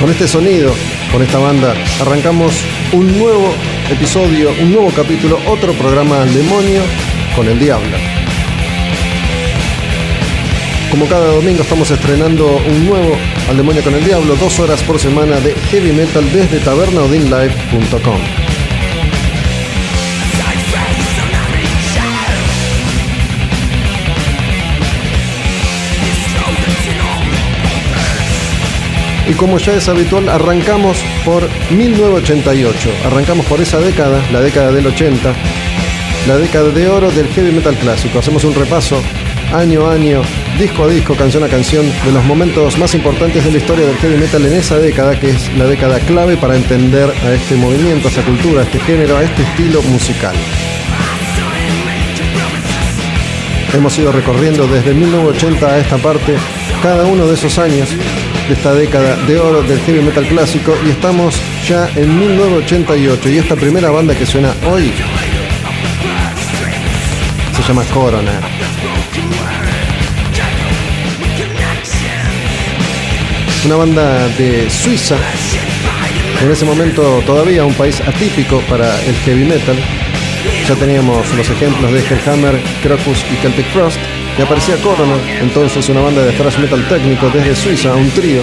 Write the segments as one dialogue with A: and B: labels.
A: con este sonido, con esta banda, arrancamos un nuevo episodio, un nuevo capítulo, otro programa al demonio con el diablo. Como cada domingo estamos estrenando un nuevo Al Demonio con el Diablo, dos horas por semana de heavy metal desde tabernaodinlive.com. Y como ya es habitual, arrancamos por 1988. Arrancamos por esa década, la década del 80, la década de oro del heavy metal clásico. Hacemos un repaso año a año, disco a disco, canción a canción, de los momentos más importantes de la historia del heavy metal en esa década, que es la década clave para entender a este movimiento, a esta cultura, a este género, a este estilo musical. Hemos ido recorriendo desde 1980 a esta parte cada uno de esos años de esta década de oro del heavy metal clásico y estamos ya en 1988 y esta primera banda que suena hoy se llama Coroner. Una banda de Suiza, en ese momento todavía un país atípico para el heavy metal. Ya teníamos los ejemplos de Hellhammer, Crocus y Celtic Frost, y aparecía Coroner, entonces una banda de thrash metal técnico desde Suiza, un trío,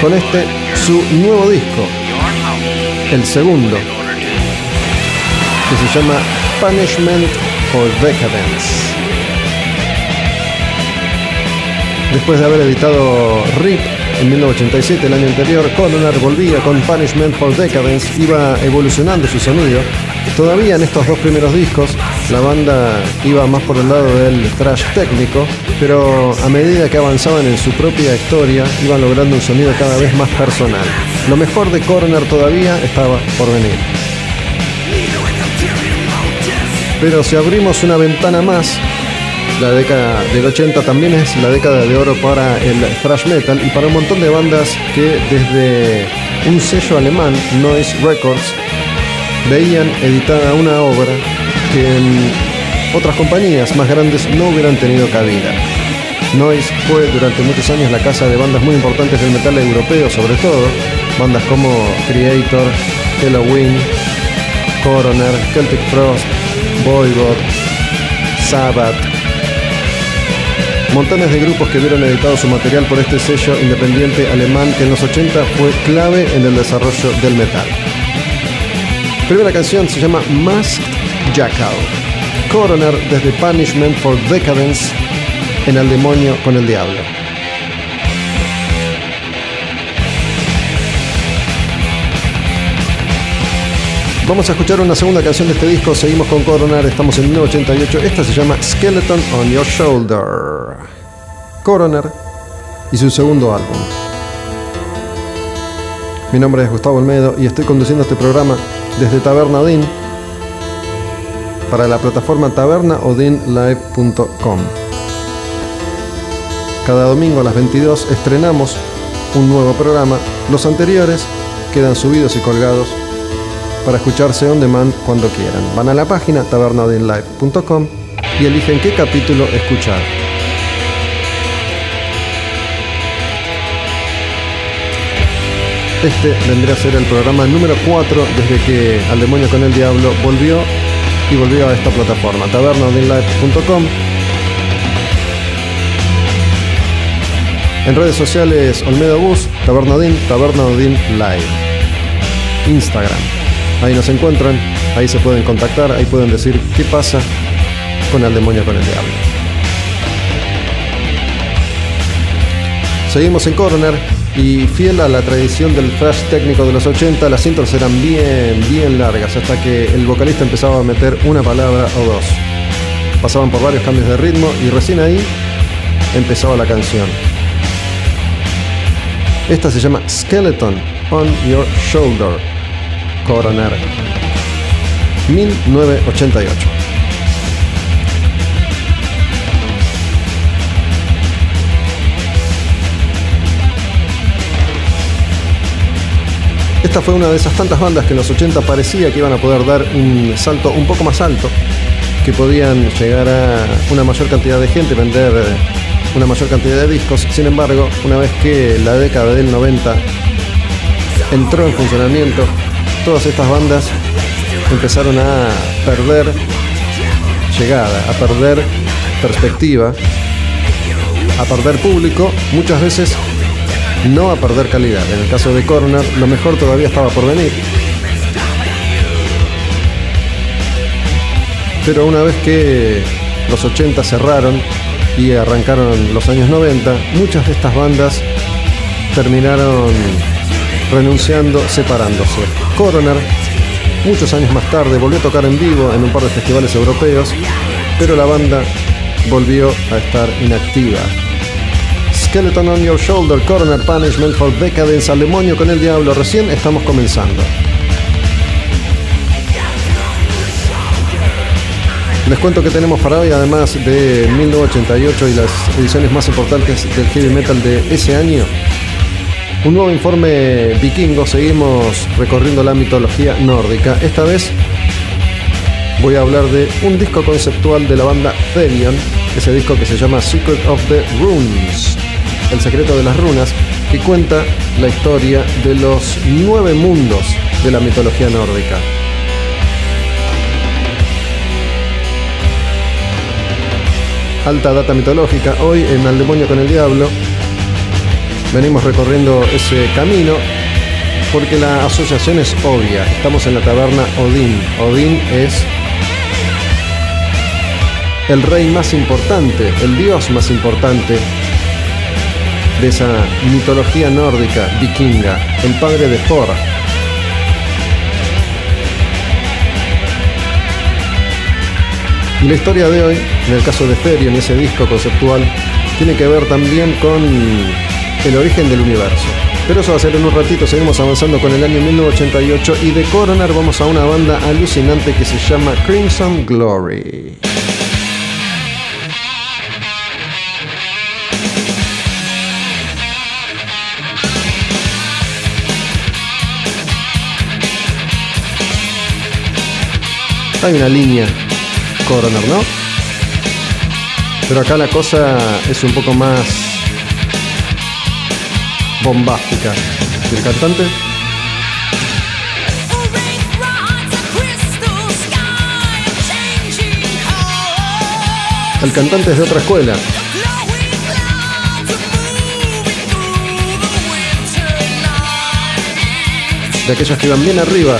A: con este su nuevo disco, el segundo, que se llama Punishment for Decadence. Después de haber editado RIP en 1987, el año anterior, Coroner volvía con Punishment for Decadence, iba evolucionando su sonido. Todavía en estos dos primeros discos, la banda iba más por el lado del thrash técnico, pero a medida que avanzaban en su propia historia, iban logrando un sonido cada vez más personal. Lo mejor de Coroner todavía estaba por venir. Pero si abrimos una ventana más, la década del 80 también es la década de oro para el thrash metal y para un montón de bandas que desde un sello alemán, Noise Records, veían editada una obra que otras compañías más grandes no hubieran tenido cabida. Noise fue durante muchos años la casa de bandas muy importantes del metal europeo, sobre todo, bandas como Creator, Halloween, Coroner, Celtic Frost, Voivod, Sabbath, montones de grupos que vieron editado su material por este sello independiente alemán que en los 80 fue clave en el desarrollo del metal. Primera canción se llama Masked Jackal. Coroner desde Punishment for Decadence en El demonio con el diablo. Vamos a escuchar una segunda canción de este disco. Seguimos con Coroner, estamos en 1988. Esta se llama Skeleton on Your Shoulder. Coroner y su segundo álbum. Mi nombre es Gustavo Olmedo y estoy conduciendo este programa desde Taberna Odin para la plataforma tabernaodinlive.com. Cada domingo a las 22 estrenamos un nuevo programa. Los anteriores quedan subidos y colgados para escucharse on demand cuando quieran. Van a la página tabernadinlive.com y eligen qué capítulo escuchar. Este vendría a ser el programa número 4 desde que Al Demonio con el Diablo volvió y volvió a esta plataforma, tabernadinlive.com. En redes sociales, Olmedo Bus, Tabernadin, Tabernadin Live. Instagram. Ahí nos encuentran, ahí se pueden contactar, ahí pueden decir qué pasa con el demonio con el diablo. Seguimos en Corner y fiel a la tradición del thrash técnico de los 80, las intros eran bien, bien largas hasta que el vocalista empezaba a meter una palabra o dos. Pasaban por varios cambios de ritmo y recién ahí empezaba la canción. Esta se llama Skeleton on Your Shoulder, Coroner, 1988. Esta fue una de esas tantas bandas que en los 80 parecía que iban a poder dar un salto un poco más alto, que podían llegar a una mayor cantidad de gente, vender una mayor cantidad de discos. Sin embargo, una vez que la década del 90 entró en funcionamiento, todas estas bandas empezaron a perder llegada, a perder perspectiva, a perder público, muchas veces no a perder calidad. En el caso de Corner, lo mejor todavía estaba por venir. Pero una vez que los 80 cerraron y arrancaron los años 90, muchas de estas bandas terminaron renunciando, separándose. Coroner, muchos años más tarde, volvió a tocar en vivo en un par de festivales europeos, pero la banda volvió a estar inactiva. Skeleton on Your Shoulder, Coroner Punishment for Decadence, al demonio con el diablo, recién estamos comenzando. Les cuento que tenemos para hoy, además de 1988 y las ediciones más importantes del heavy metal de ese año, un nuevo informe vikingo. Seguimos recorriendo la mitología nórdica. Esta vez voy a hablar de un disco conceptual de la banda Therion, ese disco que se llama Secret of the Runes, el secreto de las runas, que cuenta la historia de los nueve mundos de la mitología nórdica. alta data mitológica. Hoy en Al Demonio con el Diablo venimos recorriendo ese camino porque la asociación es obvia. Estamos en la taberna Odín. Odín es el rey más importante, el dios más importante de esa mitología nórdica vikinga, el padre de Thor. Y la historia de hoy, en el caso de Therion, ese disco conceptual, tiene que ver también con el origen del universo. Pero eso va a ser en un ratito, seguimos avanzando con el año 1988 y de Coroner vamos a una banda alucinante que se llama Crimson Glory. Hay una línea Coroner, ¿no? Pero acá la cosa es un poco más bombástica. ¿El cantante? El cantante es de otra escuela. De aquellos que iban bien arriba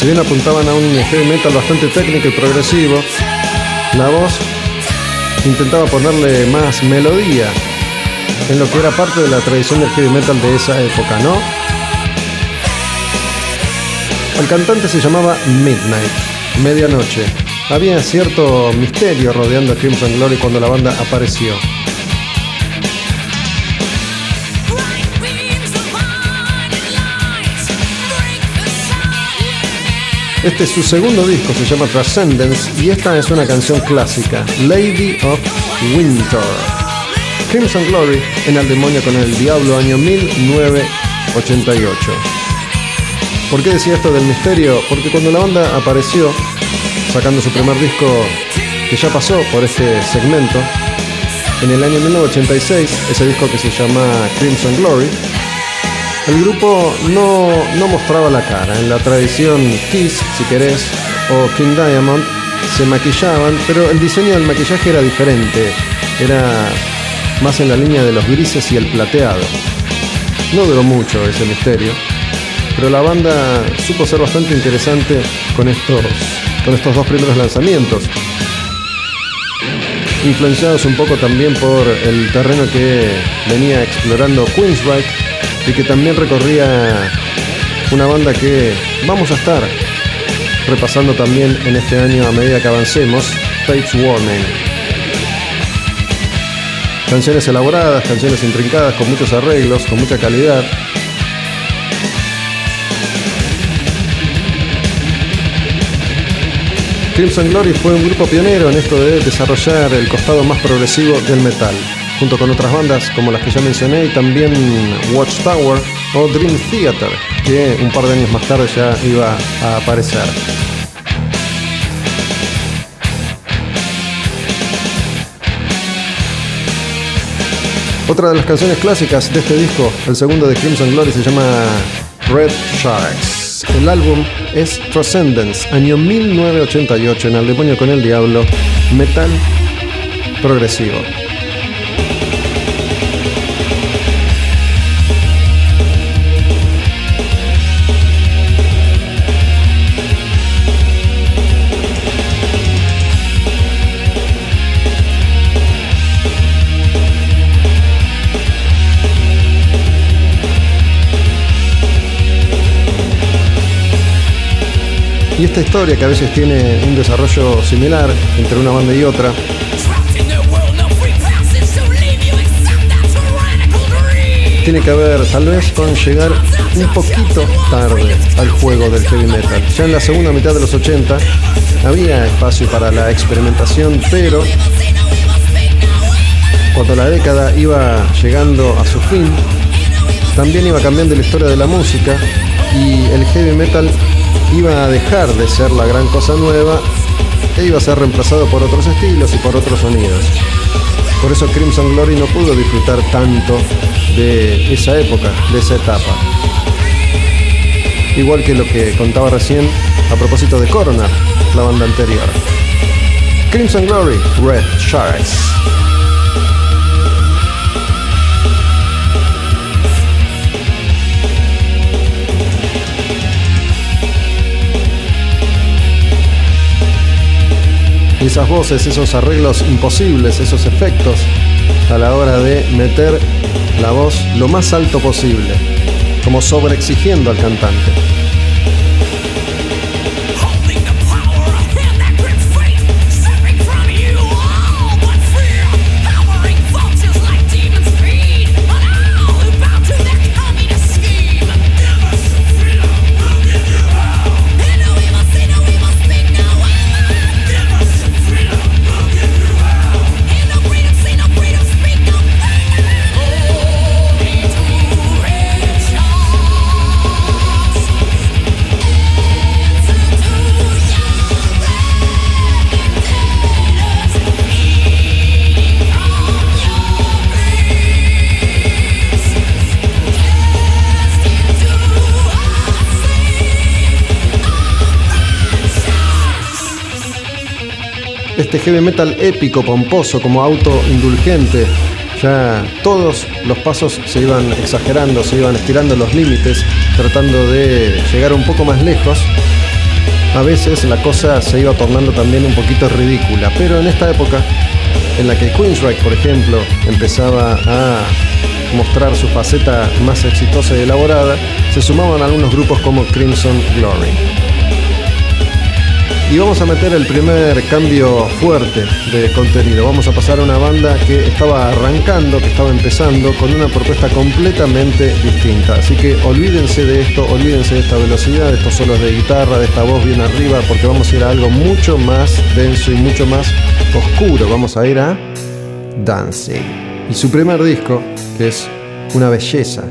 A: Si bien apuntaban a un heavy metal bastante técnico y progresivo, la voz intentaba ponerle más melodía en lo que era parte de la tradición del heavy metal de esa época, ¿no? El cantante se llamaba Midnight, medianoche. Había cierto misterio rodeando a Crimson Glory cuando la banda apareció. Este es su segundo disco, se llama Transcendence y esta es una canción clásica, Lady of Winter. Crimson Glory en El Demonio con el Diablo, año 1988. ¿Por qué decía esto del misterio? Porque cuando la banda apareció, sacando su primer disco que ya pasó por este segmento, en el año 1986, ese disco que se llama Crimson Glory, el grupo no, no mostraba la cara. En la tradición Kiss, si querés, o King Diamond, se maquillaban, pero el diseño del maquillaje era diferente. Era más en la línea de los grises y el plateado. No duró mucho ese misterio, pero la banda supo ser bastante interesante con estos, con estos dos primeros lanzamientos. Influenciados un poco también por el terreno que venía explorando Queensryche y que también recorría una banda que vamos a estar repasando también en este año a medida que avancemos, Fates Warning. Canciones elaboradas, canciones intrincadas, con muchos arreglos, con mucha calidad. Crimson Glory fue un grupo pionero en esto de desarrollar el costado más progresivo del metal junto con otras bandas como las que ya mencioné y también Watchtower o Dream Theater, que un par de años más tarde ya iba a aparecer. Otra de las canciones clásicas de este disco, el segundo de Crimson Glory, se llama Red Sharks. El álbum es Transcendence, año 1988, en El Demonio con el Diablo, metal progresivo. Y esta historia que a veces tiene un desarrollo similar entre una banda y otra, tiene que ver tal vez con llegar un poquito tarde al juego del heavy metal. Ya en la segunda mitad de los 80 había espacio para la experimentación, pero cuando la década iba llegando a su fin, también iba cambiando la historia de la música y el heavy metal iba a dejar de ser la gran cosa nueva e iba a ser reemplazado por otros estilos y por otros sonidos. Por eso Crimson Glory no pudo disfrutar tanto de esa época, de esa etapa. Igual que lo que contaba recién a propósito de Corona, la banda anterior. Crimson Glory, Red Sharks. Esas voces, esos arreglos imposibles, esos efectos a la hora de meter la voz lo más alto posible, como sobreexigiendo al cantante. Este heavy metal épico, pomposo, como auto indulgente. Ya todos los pasos se iban exagerando, se iban estirando los límites, tratando de llegar un poco más lejos. A veces la cosa se iba tornando también un poquito ridícula, pero en esta época en la que Queensryche, por ejemplo, empezaba a mostrar su faceta más exitosa y elaborada, se sumaban algunos grupos como Crimson Glory. Y vamos a meter el primer cambio fuerte de contenido. Vamos a pasar a una banda que estaba arrancando, que estaba empezando con una propuesta completamente distinta. Así que olvídense de esto, olvídense de esta velocidad, de estos solos de guitarra, de esta voz bien arriba, porque vamos a ir a algo mucho más denso y mucho más oscuro. Vamos a ir a Dancing. Y su primer disco, que es una belleza.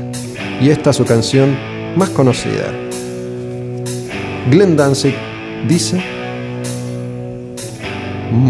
A: Y esta es su canción más conocida. Glenn Danzig dice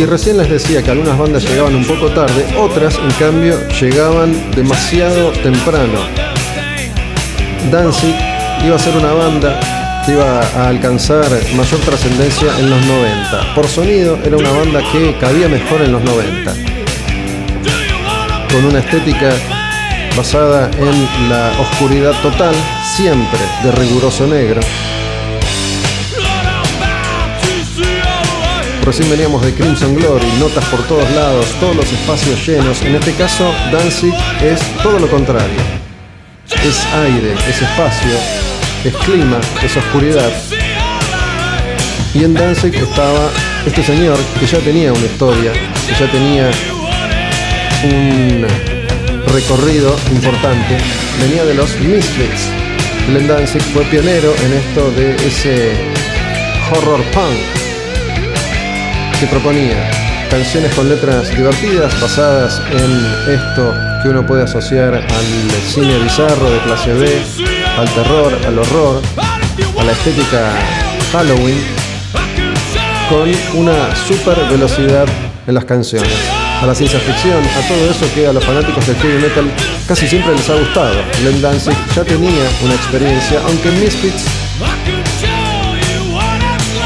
A: Y recién les decía que algunas bandas llegaban un poco tarde, otras en cambio llegaban demasiado temprano. Danzig iba a ser una banda que iba a alcanzar mayor trascendencia en los 90. Por sonido era una banda que cabía mejor en los 90, con una estética basada en la oscuridad total, siempre de riguroso negro. Recién veníamos de Crimson Glory, notas por todos lados, todos los espacios llenos. En este caso, Danzig es todo lo contrario. Es aire, es espacio, es clima, es oscuridad. Y en Danzig estaba este señor que ya tenía una historia, que ya tenía un recorrido importante. Venía de los Misfits. Glenn Danzig fue pionero en esto de ese horror punk que proponía canciones con letras divertidas basadas en esto que uno puede asociar al cine bizarro de clase B, al terror, al horror, a la estética Halloween, con una super velocidad en las canciones. A la ciencia ficción, a todo eso que a los fanáticos del heavy metal casi siempre les ha gustado. Glenn Danzig ya tenía una experiencia, aunque Misfits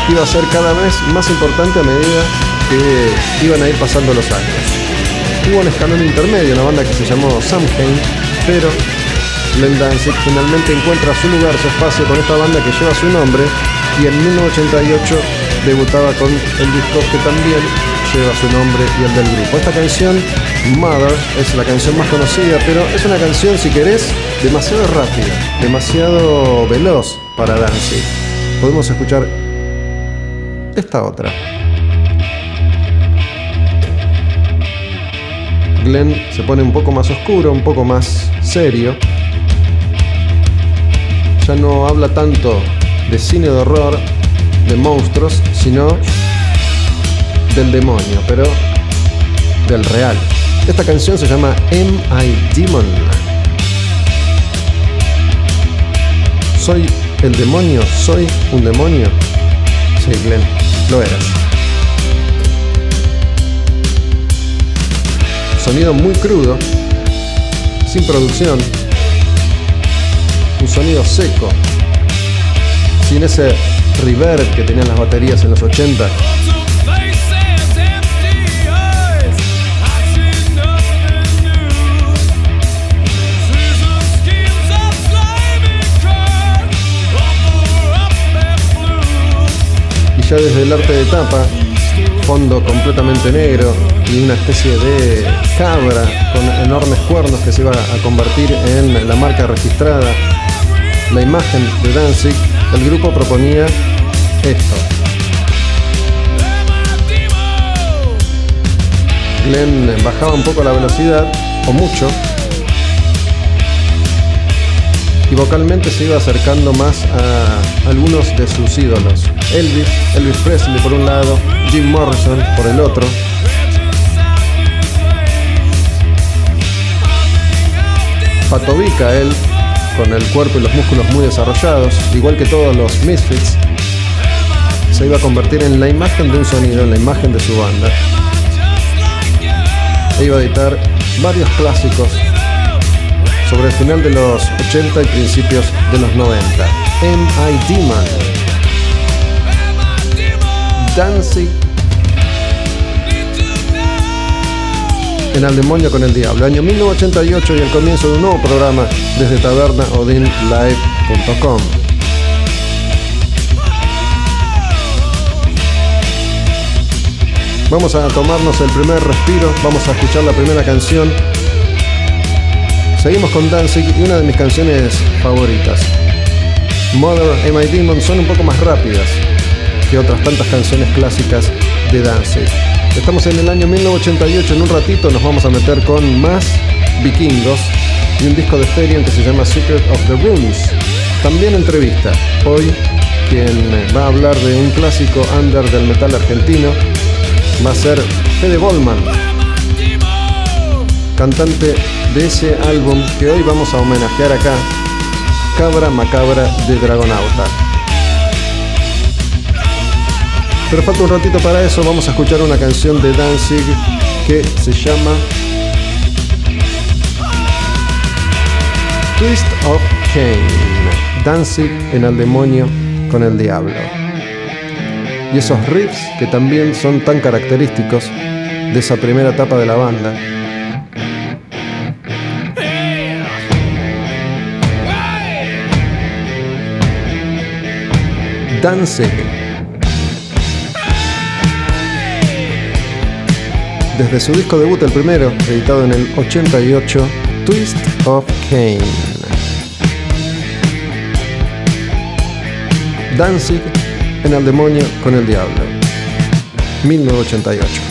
A: iba a ser cada vez más importante a medida que iban a ir pasando los años. Hubo un escalón intermedio, una banda que se llamó Samhain, pero Glenn Danzig finalmente encuentra su lugar, su espacio con esta banda que lleva su nombre y en 1988 debutaba con el disco que también lleva su nombre y el del grupo. Esta canción, Mother, es la canción más conocida, pero es una canción, si querés, demasiado rápida, demasiado veloz para Danzig. Podemos escuchar esta otra. Glenn se pone un poco más oscuro, un poco más serio. Ya no habla tanto de cine de horror, de monstruos, sino del demonio, pero del real. Esta canción se llama Am I Demon? ¿Soy el demonio? ¿Soy un demonio? Sí, Glenn, lo eras. Sonido muy crudo, sin producción, un sonido seco, sin ese reverb que tenían las baterías en los 80. Ya desde el arte de tapa, fondo completamente negro y una especie de cabra con enormes cuernos que se iba a convertir en la marca registrada, la imagen de Danzig, el grupo proponía esto. Glenn bajaba un poco la velocidad, o mucho, y vocalmente se iba acercando más a algunos de sus ídolos. Elvis, Elvis Presley por un lado, Jim Morrison por el otro. Patovica él, con el cuerpo y los músculos muy desarrollados, igual que todos los Misfits, se iba a convertir en la imagen de un sonido, en la imagen de su banda. E iba a editar varios clásicos sobre el final de los 80 y principios de los 90. M.I. Man, Dancing en Al Demonio con el Diablo, año 1988 y el comienzo de un nuevo programa desde tabernaodinlive.com. Vamos a tomarnos el primer respiro, vamos a escuchar la primera canción. Seguimos con Danzig y una de mis canciones favoritas. Mother and My Demon son un poco más rápidas que otras tantas canciones clásicas de Danzig. Estamos en el año 1988, en un ratito nos vamos a meter con más vikingos y un disco de Therion que se llama Secret of the Rooms. También entrevista. Hoy quien va a hablar de un clásico under del metal argentino va a ser Fede Bollman, cantante de ese álbum que hoy vamos a homenajear acá, Cabra Macabra de Dragonauta. Pero falta un ratito para eso, vamos a escuchar una canción de Danzig que se llama Twist of Cain. Danzig en el demonio con el diablo y esos riffs que también son tan característicos de esa primera etapa de la banda. Danzig. Desde su disco debut, el primero, editado en el 88, Twist of Cain. Danzig en el demonio con el diablo. 1988.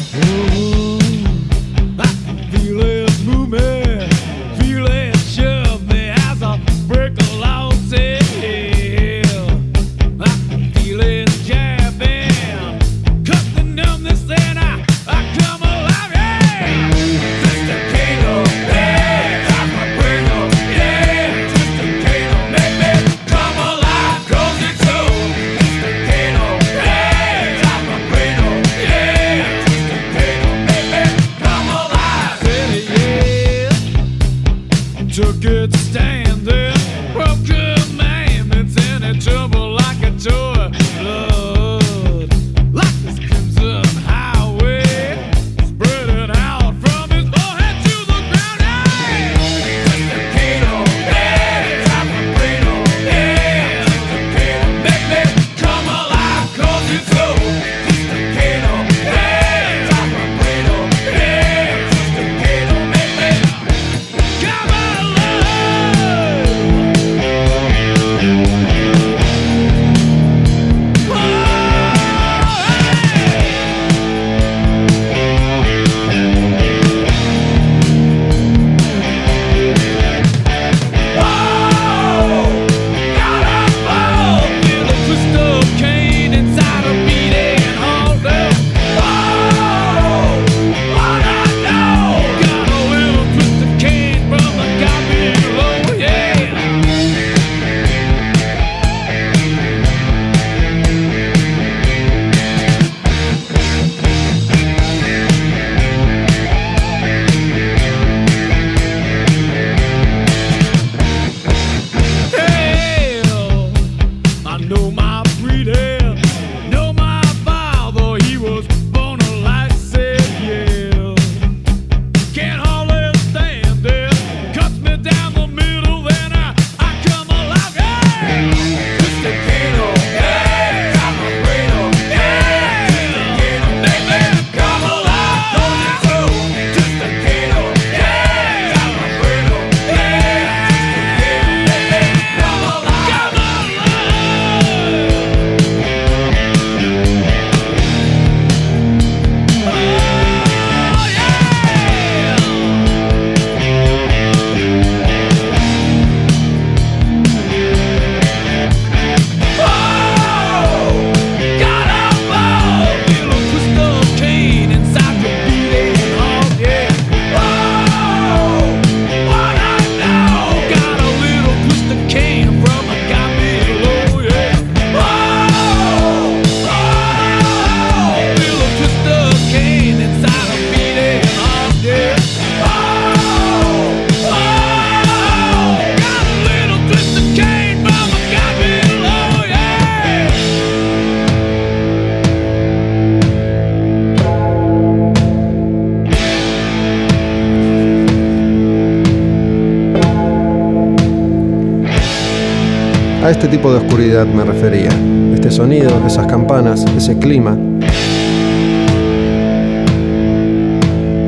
A: Esas campanas, ese clima.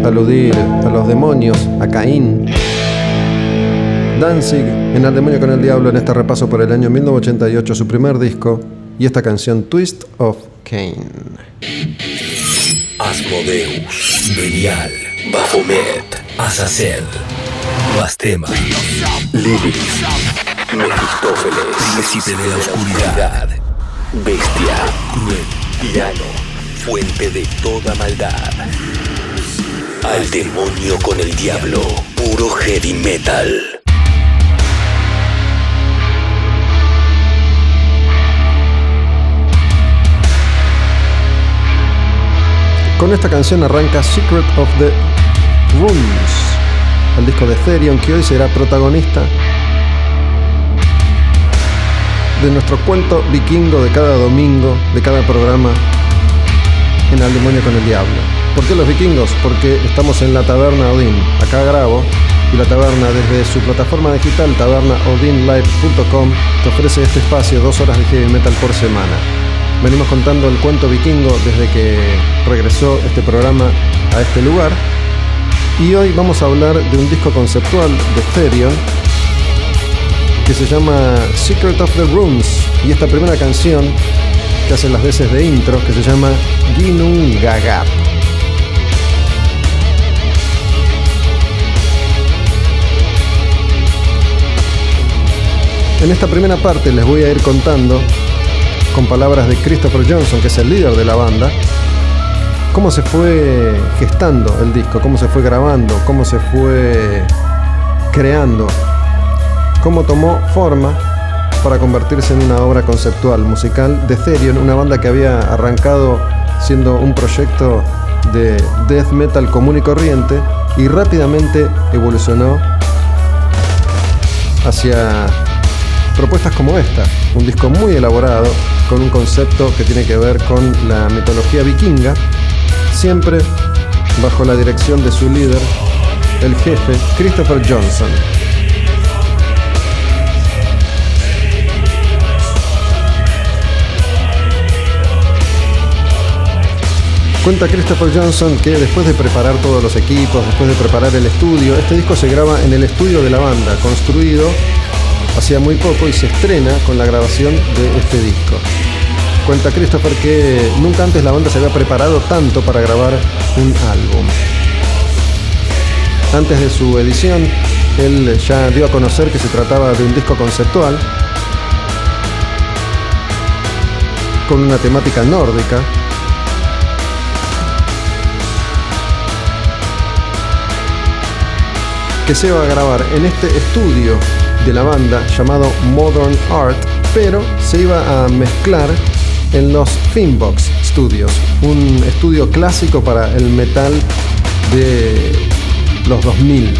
A: Aludir a los demonios, a Caín. Danzig en Al demonio con el diablo en este repaso por el año 1988, su primer disco, y esta canción Twist of Cain.
B: Asmodeus, Belial, Baphomet, Azazel, Bastema, Lilith, Mefistófeles, Príncipe de la Oscuridad, Bestia, Cruel, Tirano, Fuente de toda maldad. Al demonio con el diablo, puro heavy metal.
A: Con esta canción arranca Secret of the Rooms, el disco de Therion que hoy será protagonista de nuestro cuento vikingo de cada domingo, de cada programa en Al Demonio con el Diablo. ¿Por qué los vikingos? Porque estamos en la Taberna Odin. Acá grabo y la taberna desde su plataforma digital tabernaodinlive.com te ofrece este espacio, dos horas de heavy metal por semana. Venimos contando el cuento vikingo desde que regresó este programa a este lugar. Y hoy vamos a hablar de un disco conceptual de Therion que se llama Secret of the Rooms. Y esta primera canción que hace las veces de intro, que se llama Ginung Gagap. En esta primera parte les voy a ir contando, con palabras de Christopher Johnson, que es el líder de la banda, cómo se fue gestando el disco, cómo se fue grabando, cómo se fue creando, cómo tomó forma para convertirse en una obra conceptual musical de Therion, una banda que había arrancado siendo un proyecto de death metal común y corriente y rápidamente evolucionó hacia propuestas como esta, un disco muy elaborado con un concepto que tiene que ver con la mitología vikinga, siempre bajo la dirección de su líder, el jefe Christopher Johnson. Cuenta Christopher Johnson que después de preparar todos los equipos, después de preparar el estudio, este disco se graba en el estudio de la banda, construido hacía muy poco y se estrena con la grabación de este disco. Cuenta Christopher que nunca antes la banda se había preparado tanto para grabar un álbum. Antes de su edición, él ya dio a conocer que se trataba de un disco conceptual con una temática nórdica que se va a grabar en este estudio de la banda llamado Modern Art, pero se iba a mezclar en los Finbox Studios, un estudio clásico para el metal de los 2000.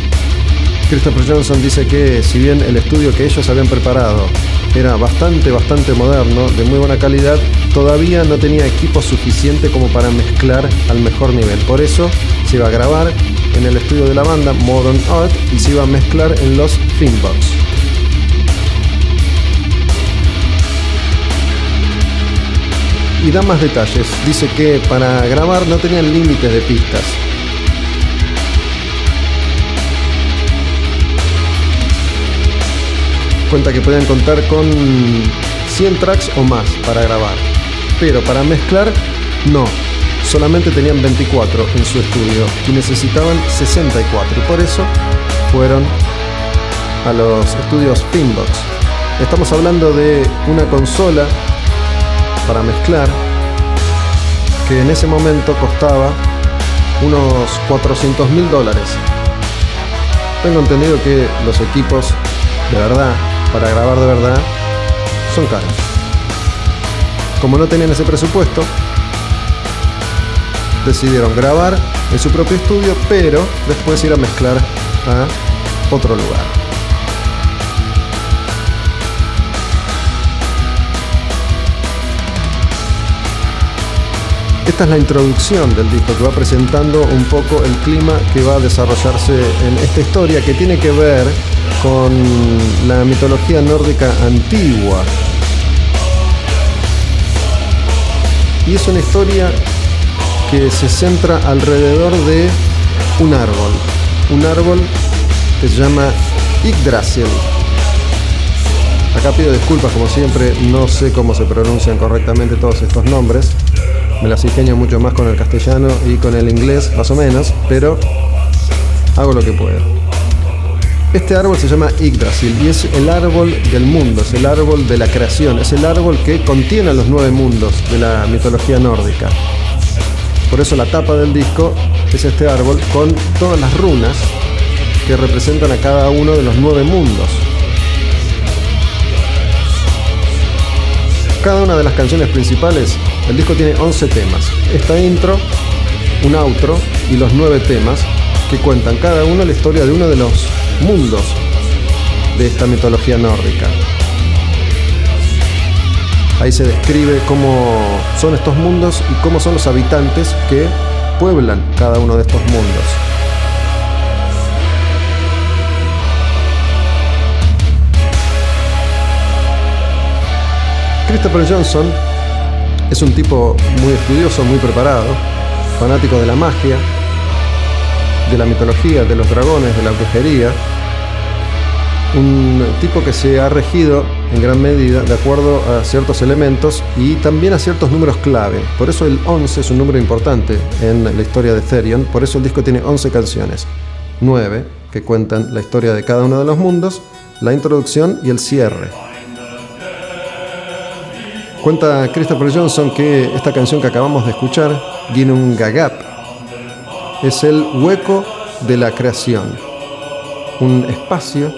A: Christopher Johnson dice que si bien el estudio que ellos habían preparado era bastante, bastante moderno, de muy buena calidad, todavía no tenía equipo suficiente como para mezclar al mejor nivel. Por eso iba a grabar en el estudio de la banda Modern Art y se iba a mezclar en los Finbox. Y da más detalles. Dice que para grabar no tenían límites de pistas. Cuenta que podían contar con 100 tracks o más para grabar. Pero para mezclar, no. Solamente tenían 24 en su estudio y necesitaban 64. Y por eso fueron a los estudios Pinbox. Estamos hablando de una consola para mezclar que en ese momento costaba unos 400 mil dólares. Tengo entendido que los equipos de verdad, para grabar de verdad, son caros. Como no tenían ese presupuesto, decidieron grabar en su propio estudio, pero después ir a mezclar a otro lugar. Esta es la introducción del disco que va presentando un poco el clima que va a desarrollarse en esta historia que tiene que ver con la mitología nórdica antigua. Y es una historia que se centra alrededor de un árbol. Un árbol que se llama Yggdrasil. Acá pido disculpas como siempre, no sé cómo se pronuncian correctamente todos estos nombres. Me las ingenio mucho más con el castellano y con el inglés, más o menos, pero hago lo que puedo. Este árbol se llama Yggdrasil y es el árbol del mundo, es el árbol de la creación, es el árbol que contiene los nueve mundos de la mitología nórdica. Por eso la tapa del disco es este árbol con todas las runas que representan a cada uno de los nueve mundos. Cada una de las canciones principales, el disco tiene 11 temas. Esta intro, un outro y los nueve temas que cuentan cada uno la historia de uno de los mundos de esta mitología nórdica. Ahí se describe cómo son estos mundos y cómo son los habitantes que pueblan cada uno de estos mundos. Christopher Johnson es un tipo muy estudioso, muy preparado, fanático de la magia, de la mitología, de los dragones, de la brujería. Un tipo que se ha regido en gran medida de acuerdo a ciertos elementos y también a ciertos números clave. Por eso el 11 es un número importante en la historia de Therion. Por eso el disco tiene 11 canciones. 9 que cuentan la historia de cada uno de los mundos, la introducción y el cierre. Cuenta Christopher Johnson que esta canción que acabamos de escuchar, tiene un Gagap, es el hueco de la creación, un espacio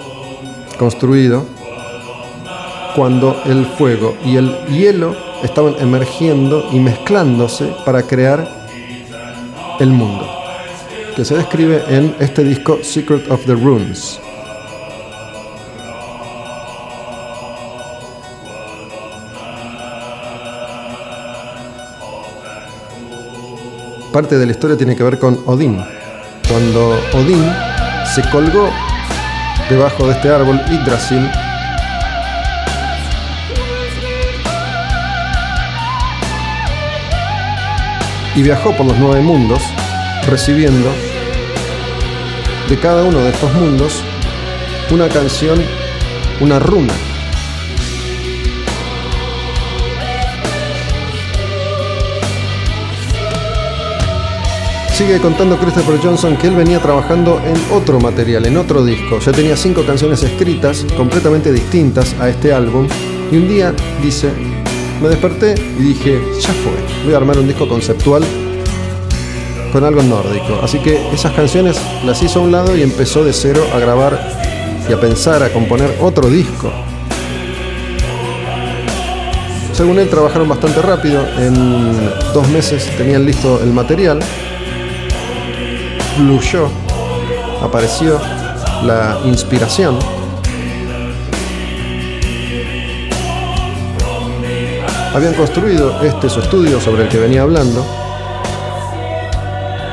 A: construido cuando el fuego y el hielo estaban emergiendo y mezclándose para crear el mundo, que se describe en este disco Secret of the Runes. Parte de la historia tiene que ver con Odín. Cuando Odín se colgó debajo de este árbol Yggdrasil, y viajó por los nueve mundos, recibiendo de cada uno de estos mundos una canción, una runa. Sigue contando Christopher Johnson que él venía trabajando en otro material, en otro disco. Ya tenía cinco canciones escritas, completamente distintas a este álbum. Y un día dice, me desperté y dije, ya fue, voy a armar un disco conceptual con algo nórdico. Así que esas canciones las hizo a un lado y empezó de cero a grabar y a pensar, a componer otro disco. Según él, trabajaron bastante rápido. En dos meses tenían listo el material. Fluyó, apareció la inspiración. Habían construido este su estudio sobre el que venía hablando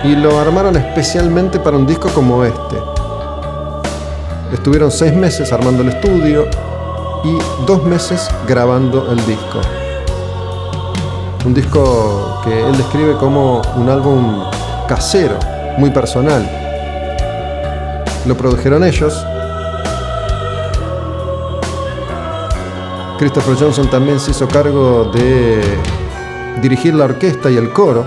A: y lo armaron especialmente para un disco como este. Estuvieron seis meses armando el estudio y dos meses grabando el disco. Un disco que él describe como un álbum casero, muy personal. Lo produjeron ellos. Christopher Johnson también se hizo cargo de dirigir la orquesta y el coro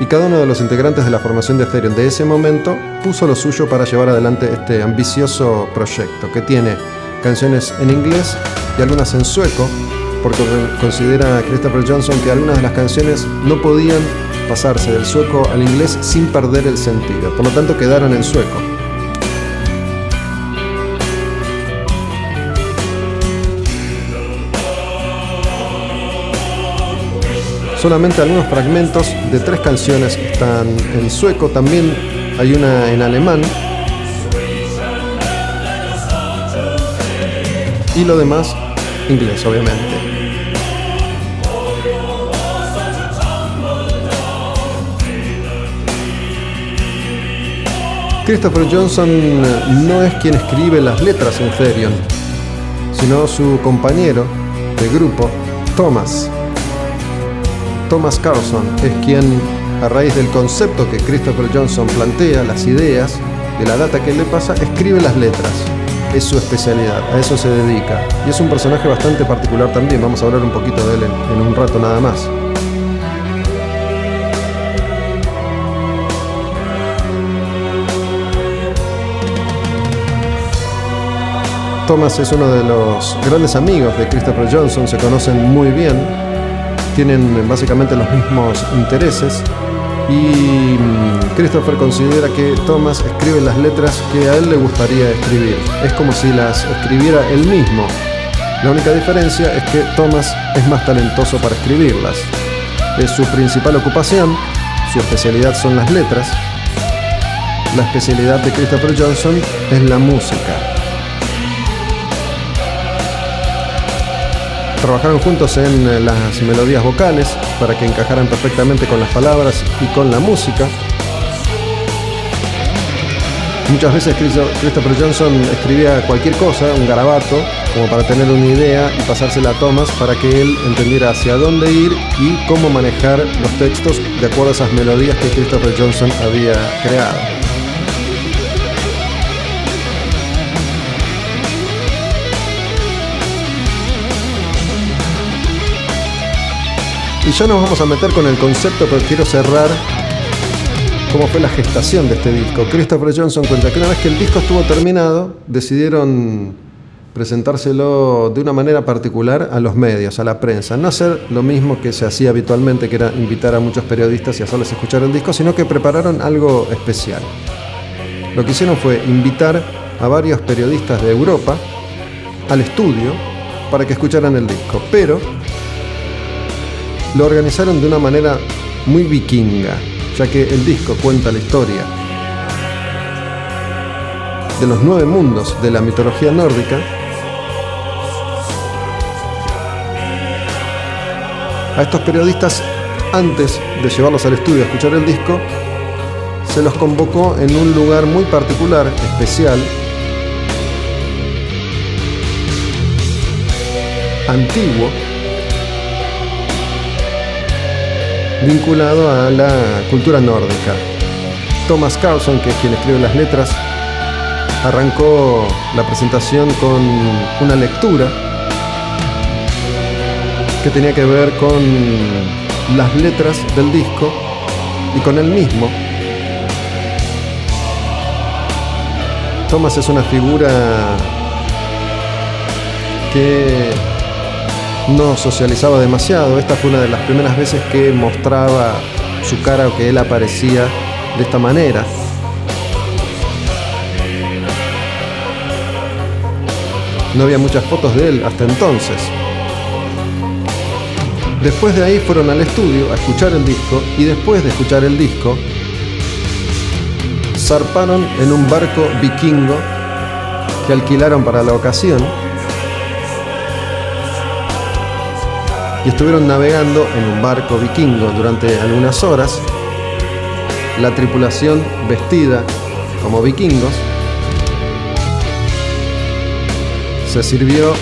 A: y cada uno de los integrantes de la formación de Ethereum de ese momento puso lo suyo para llevar adelante este ambicioso proyecto que tiene canciones en inglés y algunas en sueco, porque considera Christopher Johnson que algunas de las canciones no podían pasarse del sueco al inglés sin perder el sentido, por lo tanto quedaron en sueco. Solamente algunos fragmentos de tres canciones están en sueco, también hay una en alemán. Y lo demás, inglés, obviamente. Christopher Johnson no es quien escribe las letras en Therion, sino su compañero de grupo, Thomas. Thomas Carlson es quien, a raíz del concepto que Christopher Johnson plantea, las ideas, de la data que le pasa, escribe las letras. Es su especialidad, a eso se dedica. Y es un personaje bastante particular también, vamos a hablar un poquito de él en, en un rato nada más. Thomas es uno de los grandes amigos de Christopher Johnson, se conocen muy bien, tienen básicamente los mismos intereses y mm, Christopher considera que Thomas escribe las letras que a él le gustaría escribir. Es como si las escribiera él mismo. La única diferencia es que Thomas es más talentoso para escribirlas. Es su principal ocupación, su especialidad son las letras. La especialidad de Christopher Johnson es la música. Trabajaron juntos en eh, las melodías vocales para que encajaran perfectamente con las palabras y con la música. Muchas veces Christo- Christopher Johnson escribía cualquier cosa, un garabato, como para tener una idea y pasársela a Thomas para que él entendiera hacia dónde ir y cómo manejar los textos de acuerdo a esas melodías que Christopher Johnson había creado. Y ya nos vamos a meter con el concepto, pero quiero cerrar cómo fue la gestación de este disco. Christopher Johnson cuenta que una vez que el disco estuvo terminado, decidieron presentárselo de una manera particular a los medios, a la prensa. No hacer lo mismo que se hacía habitualmente, que era invitar a muchos periodistas y hacerles escuchar el disco, sino que prepararon algo especial. Lo que hicieron fue invitar a varios periodistas de Europa al estudio para que escucharan el disco, pero lo organizaron de una manera muy vikinga, ya que el disco cuenta la historia de los nueve mundos de la mitología nórdica. A estos periodistas, antes de llevarlos al estudio a escuchar el disco, se los convocó en un lugar muy particular, especial, antiguo, vinculado a la cultura nórdica. Thomas Carlson, que es quien escribe las letras, arrancó la presentación con una lectura que tenía que ver con las letras del disco y con él mismo. Thomas es una figura que no socializaba demasiado. Esta fue una de las primeras veces que mostraba su cara o que él aparecía de esta manera. No había muchas fotos de él hasta entonces. Después de ahí fueron al estudio a escuchar el disco y después de escuchar el disco zarparon en un barco vikingo que alquilaron para la ocasión y estuvieron navegando en un barco vikingo durante algunas horas. La tripulación vestida como vikingos se sirvió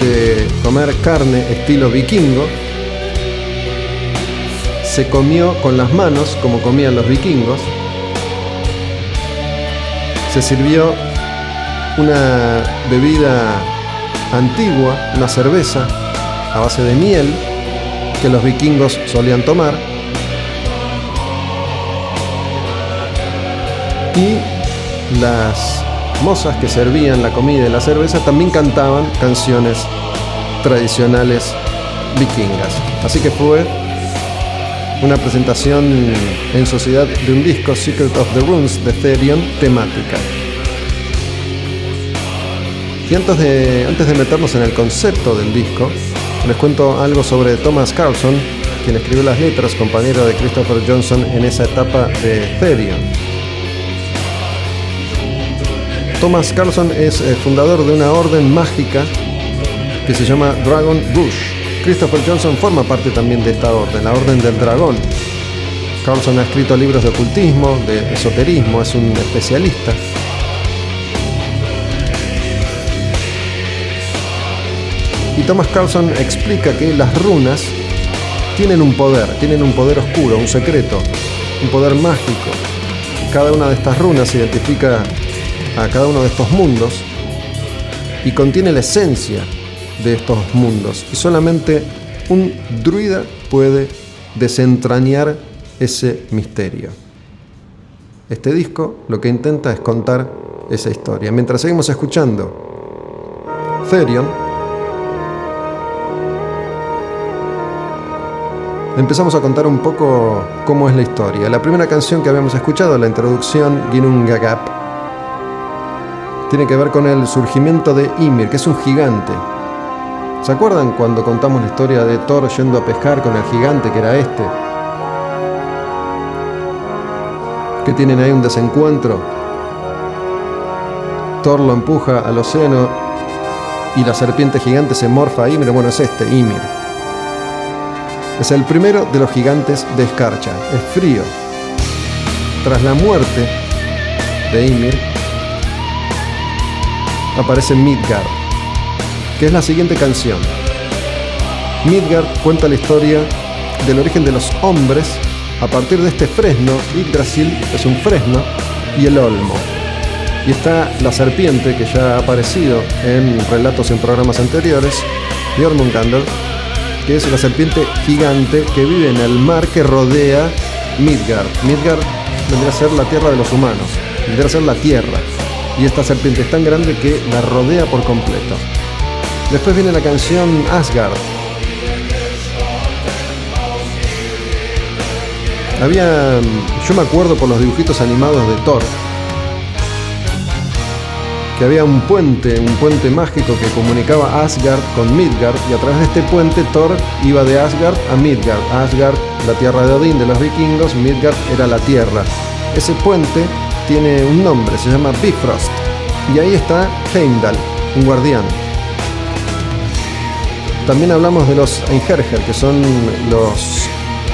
A: de comer carne estilo vikingo. Se comió con las manos como comían los vikingos. Se sirvió una bebida antigua, una cerveza a base de miel que los vikingos solían tomar. Y las mozas que servían la comida y la cerveza también cantaban canciones tradicionales vikingas. Así que fue una presentación en sociedad de un disco Secret of the Runes de Therion temática. Y antes de, antes de meternos en el concepto del disco, les cuento algo sobre Thomas Carlson, quien escribió las letras, compañero de Christopher Johnson en esa etapa de Therion. Thomas Carlson es eh, fundador de una orden mágica que se llama Dragon Rush. Christopher Johnson forma parte también de esta orden, la Orden del Dragón. Carlson ha escrito libros de ocultismo, de esoterismo, es un especialista. Thomas Carlson explica que las runas tienen un poder, tienen un poder oscuro, un secreto, un poder mágico. Cada una de estas runas identifica a cada uno de estos mundos y contiene la esencia de estos mundos. Y solamente un druida puede desentrañar ese misterio. Este disco lo que intenta es contar esa historia. Mientras seguimos escuchando Therion, empezamos a contar un poco cómo es la historia. La primera canción que habíamos escuchado, la introducción Ginungagap, tiene que ver con el surgimiento de Ymir, que es un gigante. ¿Se acuerdan cuando contamos la historia de Thor yendo a pescar con el gigante que era este? Que tienen ahí un desencuentro. Thor lo empuja al océano y la serpiente gigante se morfa a Ymir. Bueno, es este, Ymir. Es el primero de los gigantes de escarcha. Es frío. Tras la muerte de Ymir, aparece Midgard, que es la siguiente canción. Midgard cuenta la historia del origen de los hombres a partir de este fresno. Yggdrasil es un fresno y el olmo. Y está la serpiente que ya ha aparecido en relatos en programas anteriores, Jormungandr, que es la serpiente gigante que vive en el mar que rodea Midgard. Midgard vendría a ser la tierra de los humanos, vendría a ser la tierra. Y esta serpiente es tan grande que la rodea por completo. Después viene la canción Asgard. Había, yo me acuerdo por los dibujitos animados de Thor, que había un puente, un puente mágico que comunicaba Asgard con Midgard y a través de este puente Thor iba de Asgard a Midgard. Asgard, la tierra de Odín, de los vikingos, Midgard era la tierra. Ese puente tiene un nombre, se llama Bifrost. Y ahí está Heimdall, un guardián. También hablamos de los Einherjar, que son los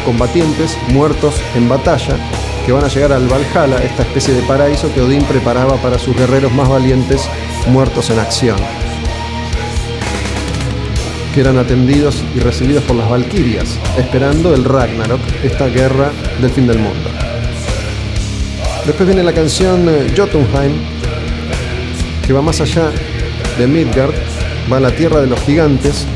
A: combatientes muertos en batalla que van a llegar al Valhalla, esta especie de paraíso que Odín preparaba para sus guerreros más valientes muertos en acción, que eran atendidos y recibidos por las Valquirias, esperando el Ragnarok, esta guerra del fin del mundo. Después viene la canción eh, Jotunheim, que va más allá de Midgard, va a la tierra de los gigantes,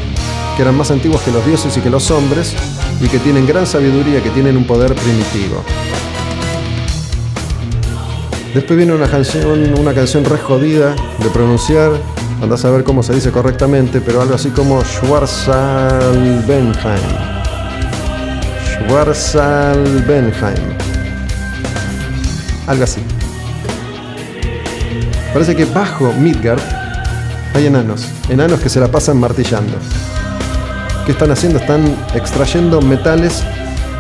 A: que eran más antiguos que los dioses y que los hombres, y que tienen gran sabiduría, que tienen un poder primitivo. Después viene una canción, una canción re jodida de pronunciar, andás a ver cómo se dice correctamente, pero algo así como Schwarzalbenheim. Schwarzalbenheim. Algo así. Parece que bajo Midgard hay enanos, enanos que se la pasan martillando. ¿Qué están haciendo? Están extrayendo metales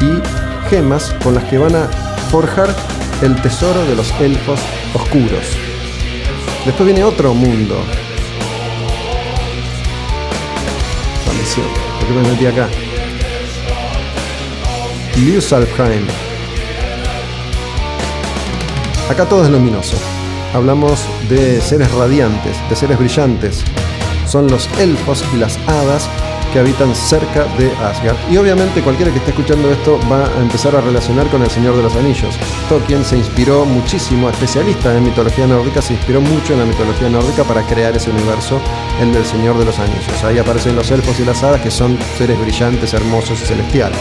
A: y gemas con las que van a forjar el tesoro de los elfos oscuros. Después viene otro mundo. Maldición, ¿por qué me metí acá? Lusalfheim. Acá todo es luminoso. Hablamos de seres radiantes, de seres brillantes. Son los elfos y las hadas que habitan cerca de Asgard. Y obviamente cualquiera que esté escuchando esto va a empezar a relacionar con el Señor de los Anillos. Tolkien se inspiró muchísimo, especialista en mitología nórdica, se inspiró mucho en la mitología nórdica para crear ese universo, el del Señor de los Anillos. Ahí aparecen los elfos y las hadas que son seres brillantes, hermosos y celestiales.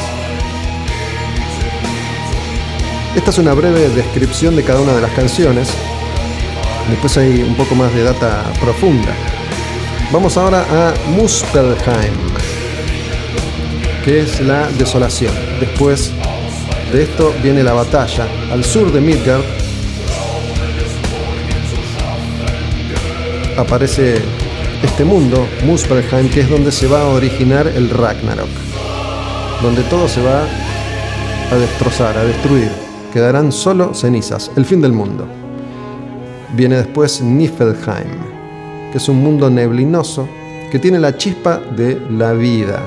A: Esta es una breve descripción de cada una de las canciones. Después hay un poco más de data profunda. Vamos ahora a Muspelheim, que es la desolación. Después de esto viene la batalla. Al sur de Midgard aparece este mundo, Muspelheim, que es donde se va a originar el Ragnarok. Donde todo se va a destrozar, a destruir. Quedarán solo cenizas, el fin del mundo. Viene después Niflheim, es un mundo neblinoso que tiene la chispa de la vida.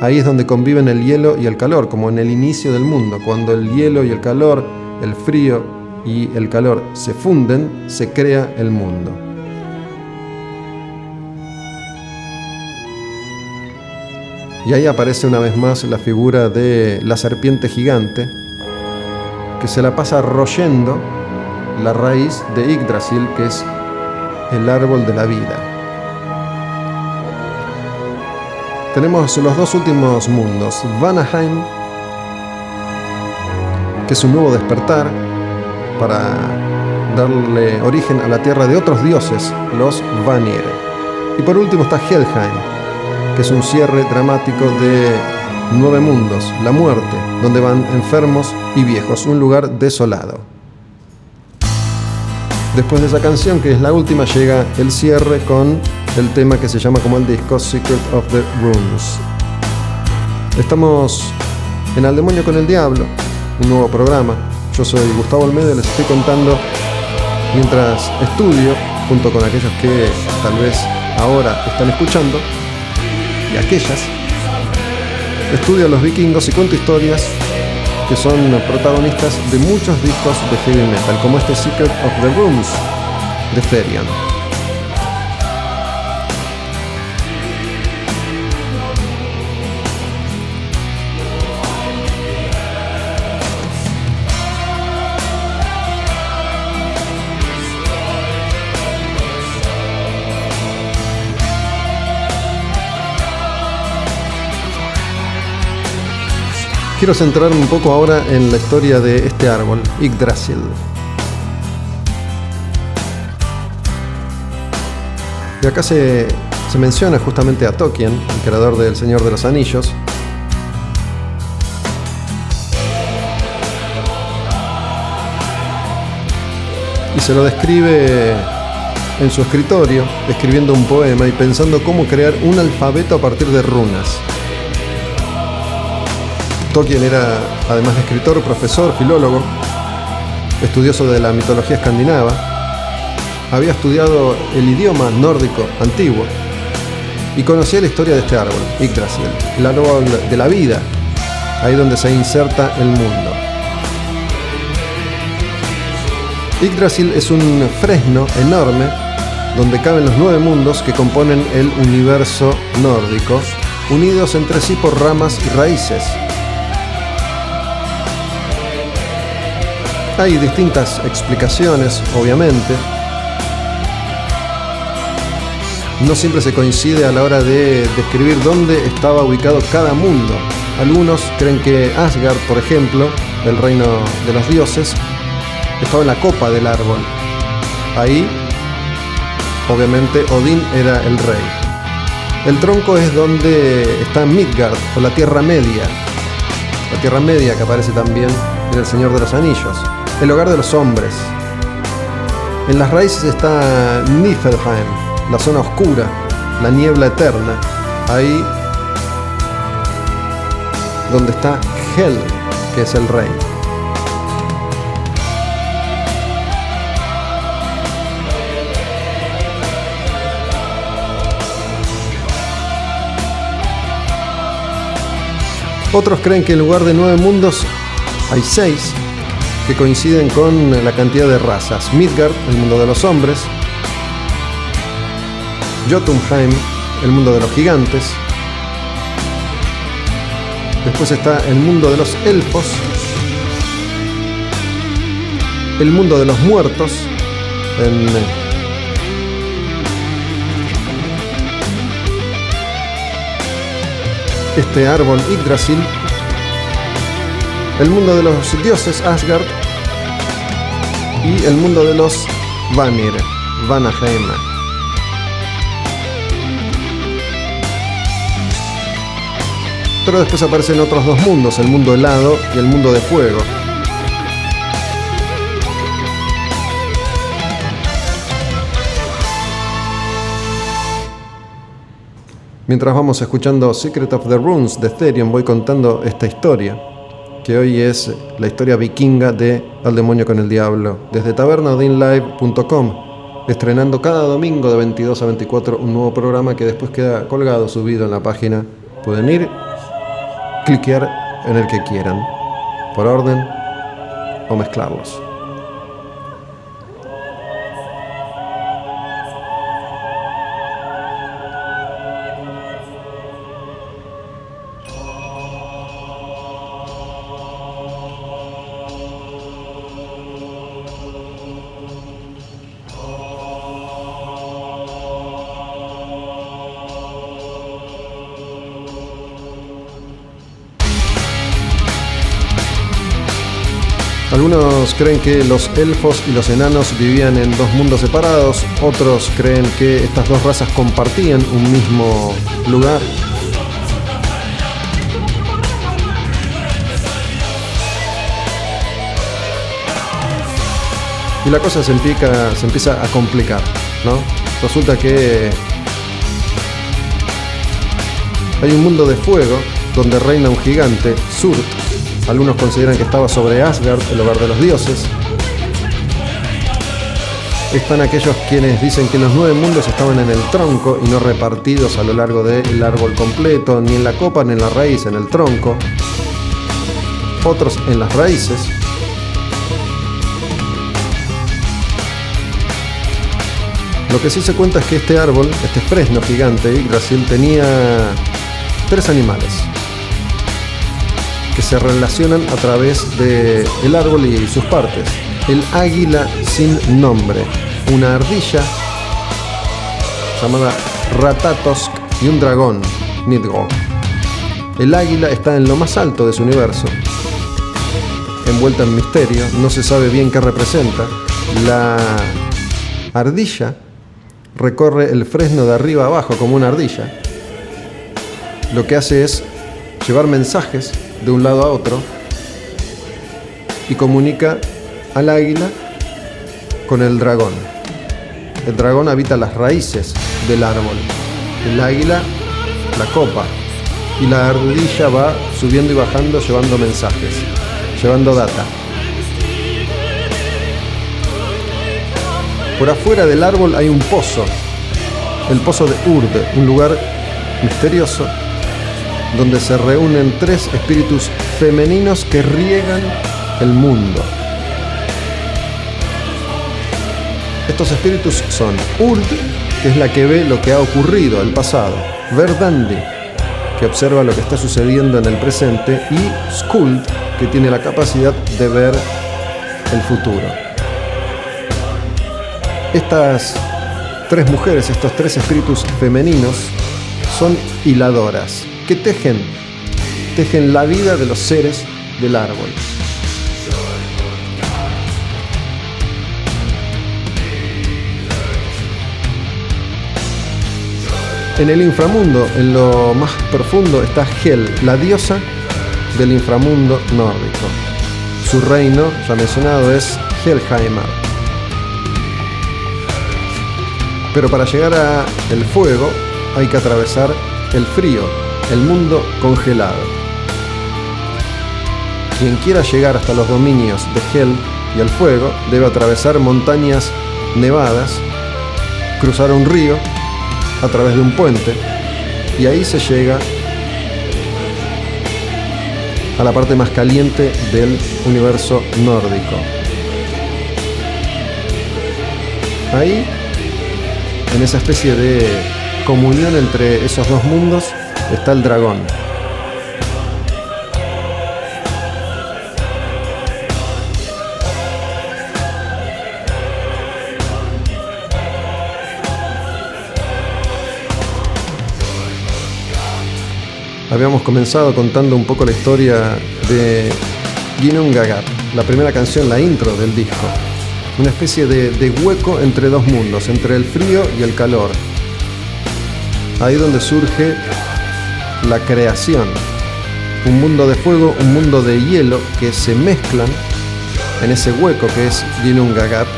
A: Ahí es donde conviven el hielo y el calor, como en el inicio del mundo. Cuando el hielo y el calor, el frío y el calor se funden, se crea el mundo. Y ahí aparece una vez más la figura de la serpiente gigante que se la pasa royendo la raíz de Yggdrasil, que es el árbol de la vida. Tenemos los dos últimos mundos, Vanaheim, que es un nuevo despertar para darle origen a la tierra de otros dioses, los Vanir. Y por último está Helheim, que es un cierre dramático de nueve mundos, la muerte, donde van enfermos y viejos, un lugar desolado. Después de esa canción, que es la última, llega el cierre con el tema que se llama como el disco Secret of the Rooms. Estamos en Al Demonio con el Diablo, un nuevo programa. Yo soy Gustavo Olmedo y les estoy contando mientras estudio, junto con aquellos que tal vez ahora están escuchando, y aquellas, estudio a los vikingos y cuento historias que son protagonistas de muchos discos de heavy metal, como este Secret of the Rooms de Therion. Quiero centrarme un poco ahora en la historia de este árbol, Yggdrasil. Y acá se, se menciona justamente a Tolkien, el creador del Señor de los Anillos, y se lo describe en su escritorio, escribiendo un poema y pensando cómo crear un alfabeto a partir de runas. Tolkien era, además de escritor, profesor, filólogo, estudioso de la mitología escandinava, había estudiado el idioma nórdico antiguo y conocía la historia de este árbol, Yggdrasil, el árbol de la vida, ahí donde se inserta el mundo. Yggdrasil es un fresno enorme donde caben los nueve mundos que componen el universo nórdico, unidos entre sí por ramas y raíces. Hay distintas explicaciones, obviamente. No siempre se coincide a la hora de describir dónde estaba ubicado cada mundo. Algunos creen que Asgard, por ejemplo, el reino de los dioses, estaba en la copa del árbol. Ahí, obviamente, Odín era el rey. El tronco es donde está Midgard, o la Tierra Media. La Tierra Media que aparece también en El Señor de los Anillos. El hogar de los hombres. En las raíces está Niflheim, la zona oscura, la niebla eterna. Ahí donde está Hel, que es el rey. Otros creen que en lugar de nueve mundos hay seis que coinciden con la cantidad de razas. Midgard, el mundo de los hombres. Jotunheim, el mundo de los gigantes. Después está el mundo de los elfos. El mundo de los muertos. En este árbol Yggdrasil, el mundo de los dioses Asgard y el mundo de los Vanir, Vanaheim. Pero después aparecen otros dos mundos, el mundo helado y el mundo de fuego. Mientras vamos escuchando Secret of the Runes de Therion, voy contando esta historia, que hoy es la historia vikinga de Al demonio con el diablo, desde tabernaodinlive.com, estrenando cada domingo de 22 a 24 un nuevo programa que después queda colgado, subido en la página. Pueden ir cliquear en el que quieran, por orden o mezclarlos. Creen que los elfos y los enanos vivían en dos mundos separados, otros creen que estas dos razas compartían un mismo lugar. Y la cosa se, empica- se empieza a complicar, ¿no? Resulta que hay un mundo de fuego donde reina un gigante, Surt. Algunos consideran que estaba sobre Asgard, el hogar de los dioses. Están aquellos quienes dicen que los nueve mundos estaban en el tronco y no repartidos a lo largo del árbol completo, ni en la copa ni en la raíz, en el tronco. Otros en las raíces. Lo que sí se cuenta es que este árbol, este fresno gigante, Yggdrasil, tenía tres animales que se relacionan a través del el árbol y sus partes. El águila sin nombre, una ardilla llamada Ratatosk y un dragón, Nidgogg. El águila está en lo más alto de su universo, envuelta en misterio, no se sabe bien qué representa. La ardilla recorre el fresno de arriba abajo como una ardilla. Lo que hace es llevar mensajes de un lado a otro y comunica al águila con el dragón. El dragón habita las raíces del árbol, el águila la copa y la ardilla va subiendo y bajando llevando mensajes, llevando data. Por afuera del árbol hay un pozo, el pozo de Urd, un lugar misterioso donde se reúnen tres espíritus femeninos que riegan el mundo. Estos espíritus son Urd, que es la que ve lo que ha ocurrido, el pasado, Verdandi, que observa lo que está sucediendo en el presente, y Skuld, que tiene la capacidad de ver el futuro. Estas tres mujeres, estos tres espíritus femeninos, son hiladoras, que tejen, tejen la vida de los seres del árbol. En el inframundo, en lo más profundo, está Hel, la diosa del inframundo nórdico. Su reino, ya mencionado, es Helheimar. Pero para llegar a el fuego hay que atravesar el frío, el mundo congelado. Quien quiera llegar hasta los dominios de Hel y el fuego debe atravesar montañas nevadas, cruzar un río a través de un puente y ahí se llega a la parte más caliente del universo nórdico. Ahí, en esa especie de comunión entre esos dos mundos, está el dragón. Habíamos comenzado contando un poco la historia de Ginnungagap, la primera canción, la intro del disco. Una especie de, de hueco entre dos mundos, entre el frío y el calor. Ahí donde surge la creación. Un mundo de fuego, un mundo de hielo que se mezclan en ese hueco que es Ginnungagap.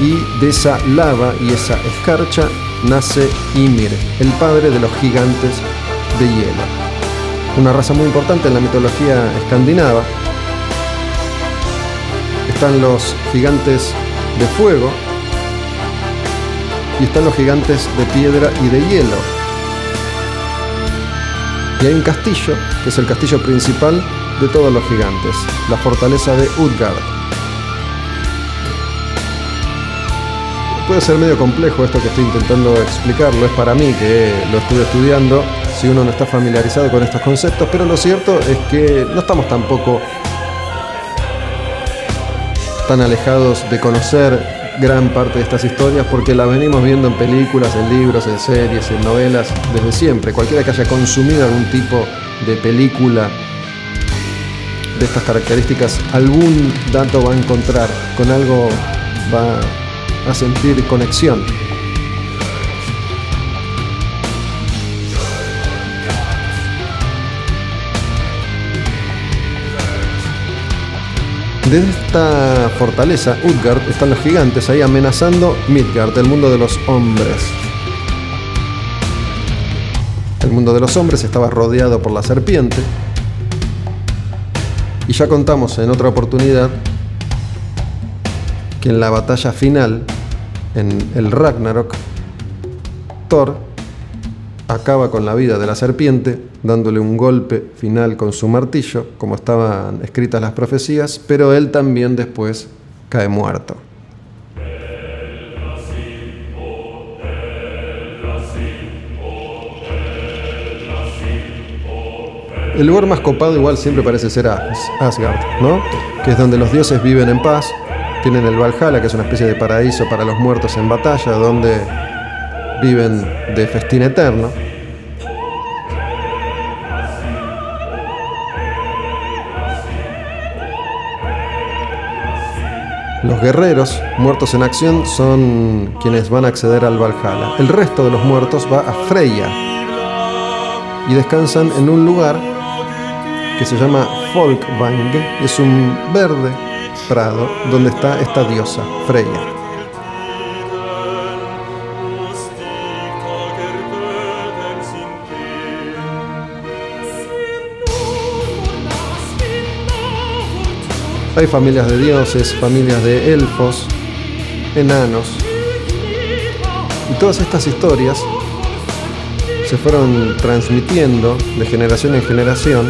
A: Y de esa lava y esa escarcha nace Ymir, el padre de los gigantes de hielo. Una raza muy importante en la mitología escandinava. Están los gigantes de fuego y están los gigantes de piedra y de hielo. Y hay un castillo, que es el castillo principal de todos los gigantes, la fortaleza de Utgard. Puede ser medio complejo esto que estoy intentando explicarlo, es para mí que lo estuve estudiando, si uno no está familiarizado con estos conceptos, pero lo cierto es que no estamos tampoco tan alejados de conocer gran parte de estas historias porque las venimos viendo en películas, en libros, en series, en novelas desde siempre. Cualquiera que haya consumido algún tipo de película de estas características, algún dato va a encontrar, con algo va a sentir conexión. Desde esta fortaleza, Utgard, están los gigantes ahí amenazando Midgard, el mundo de los hombres. El mundo de los hombres estaba rodeado por la serpiente. Y ya contamos en otra oportunidad que en la batalla final, en el Ragnarok, Thor acaba con la vida de la serpiente, dándole un golpe final con su martillo, como estaban escritas las profecías, pero él también después cae muerto. El lugar más copado igual siempre parece ser As- Asgard, ¿no? Que es donde los dioses viven en paz, tienen el Valhalla, que es una especie de paraíso para los muertos en batalla, donde viven de festín eterno. Los guerreros muertos en acción son quienes van a acceder al Valhalla. El resto de los muertos va a Freya y descansan en un lugar que se llama Folkvang. Es un verde prado donde está esta diosa, Freya. Hay familias de dioses, familias de elfos, enanos. Y todas estas historias se fueron transmitiendo de generación en generación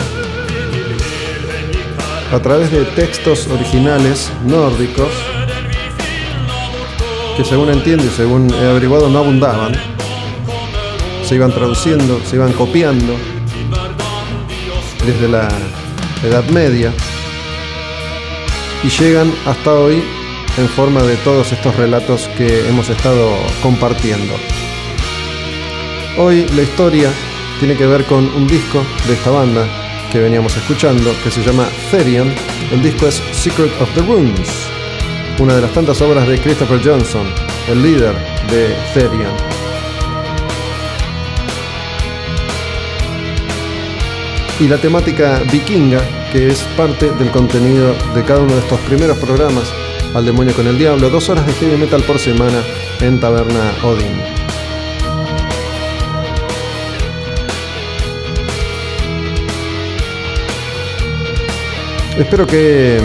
A: a través de textos originales nórdicos que según entiendo y según he averiguado no abundaban. Se iban traduciendo, se iban copiando desde la Edad Media y llegan hasta hoy en forma de todos estos relatos que hemos estado compartiendo. Hoy la historia tiene que ver con un disco de esta banda que veníamos escuchando que se llama Therion. El disco es Secret of the Runes, una de las tantas obras de Christopher Johnson, el líder de Therion. y la temática vikinga, que es parte del contenido de cada uno de estos primeros programas, Al demonio con el diablo, dos horas de heavy metal por semana en Taberna Odin. Espero que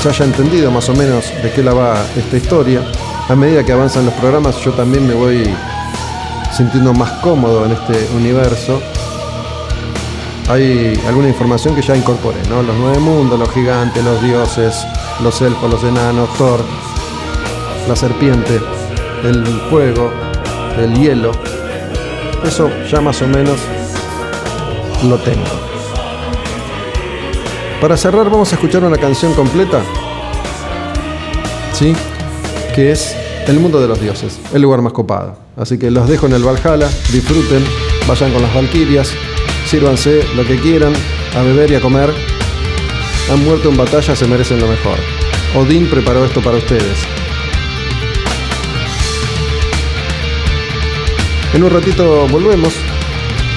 A: se haya entendido más o menos de qué la va esta historia. A medida que avanzan los programas, yo también me voy sintiendo más cómodo en este universo hay alguna información que ya incorporé, ¿no? Los nueve mundos, los gigantes, los dioses, los elfos, los enanos, Thor, la serpiente, el fuego, el hielo. Eso ya más o menos lo tengo. Para cerrar vamos a escuchar una canción completa. ¿Sí? Que es El mundo de los dioses, el lugar más copado. Así que los dejo en el Valhalla, disfruten, vayan con las Valquirias, sírvanse lo que quieran, a beber y a comer. Han muerto en batalla, se merecen lo mejor. Odín preparó esto para ustedes. En un ratito volvemos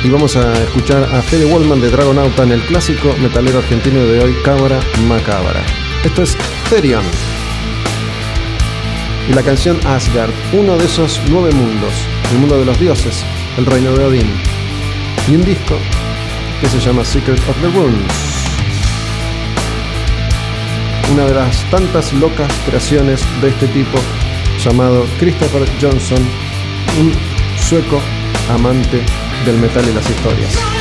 A: y vamos a escuchar a Fede Wallman de Dragonauta en el clásico metalero argentino de hoy, Cámara Macabra. Esto es Therion. Y la canción Asgard, uno de esos nueve mundos, el mundo de los dioses, el reino de Odín. Y un disco que se llama Secret of the Runes. Una de las tantas locas creaciones de este tipo llamado Christopher Johnson, un sueco amante del metal y las historias.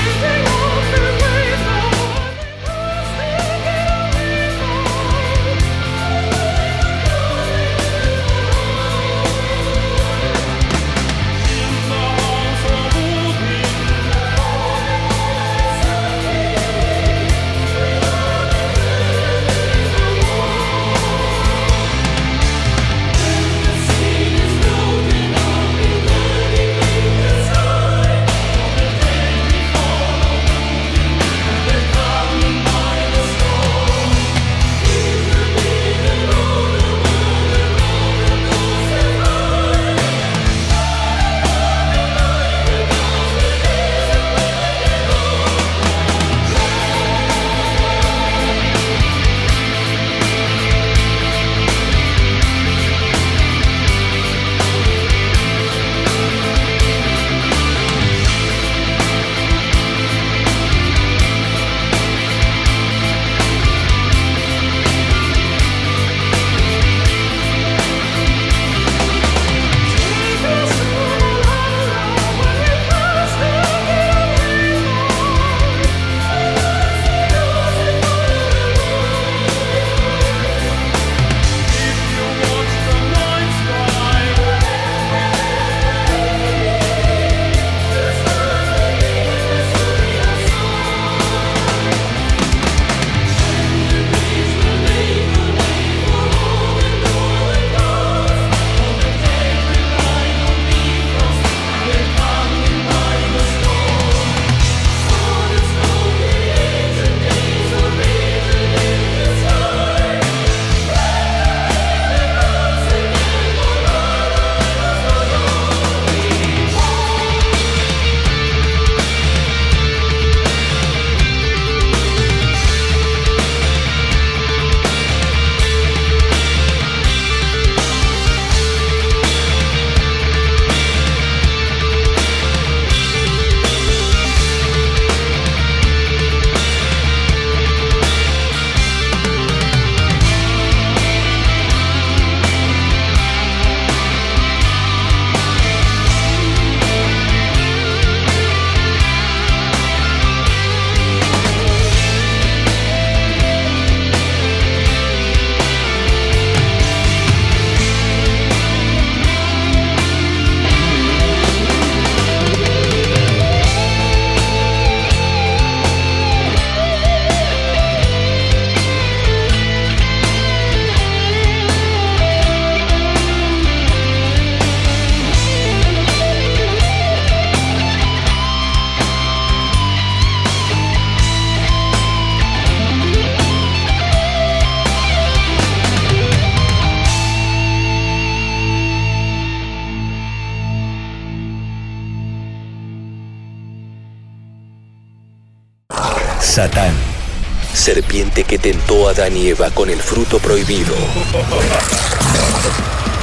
B: A Adán y Eva con el fruto prohibido.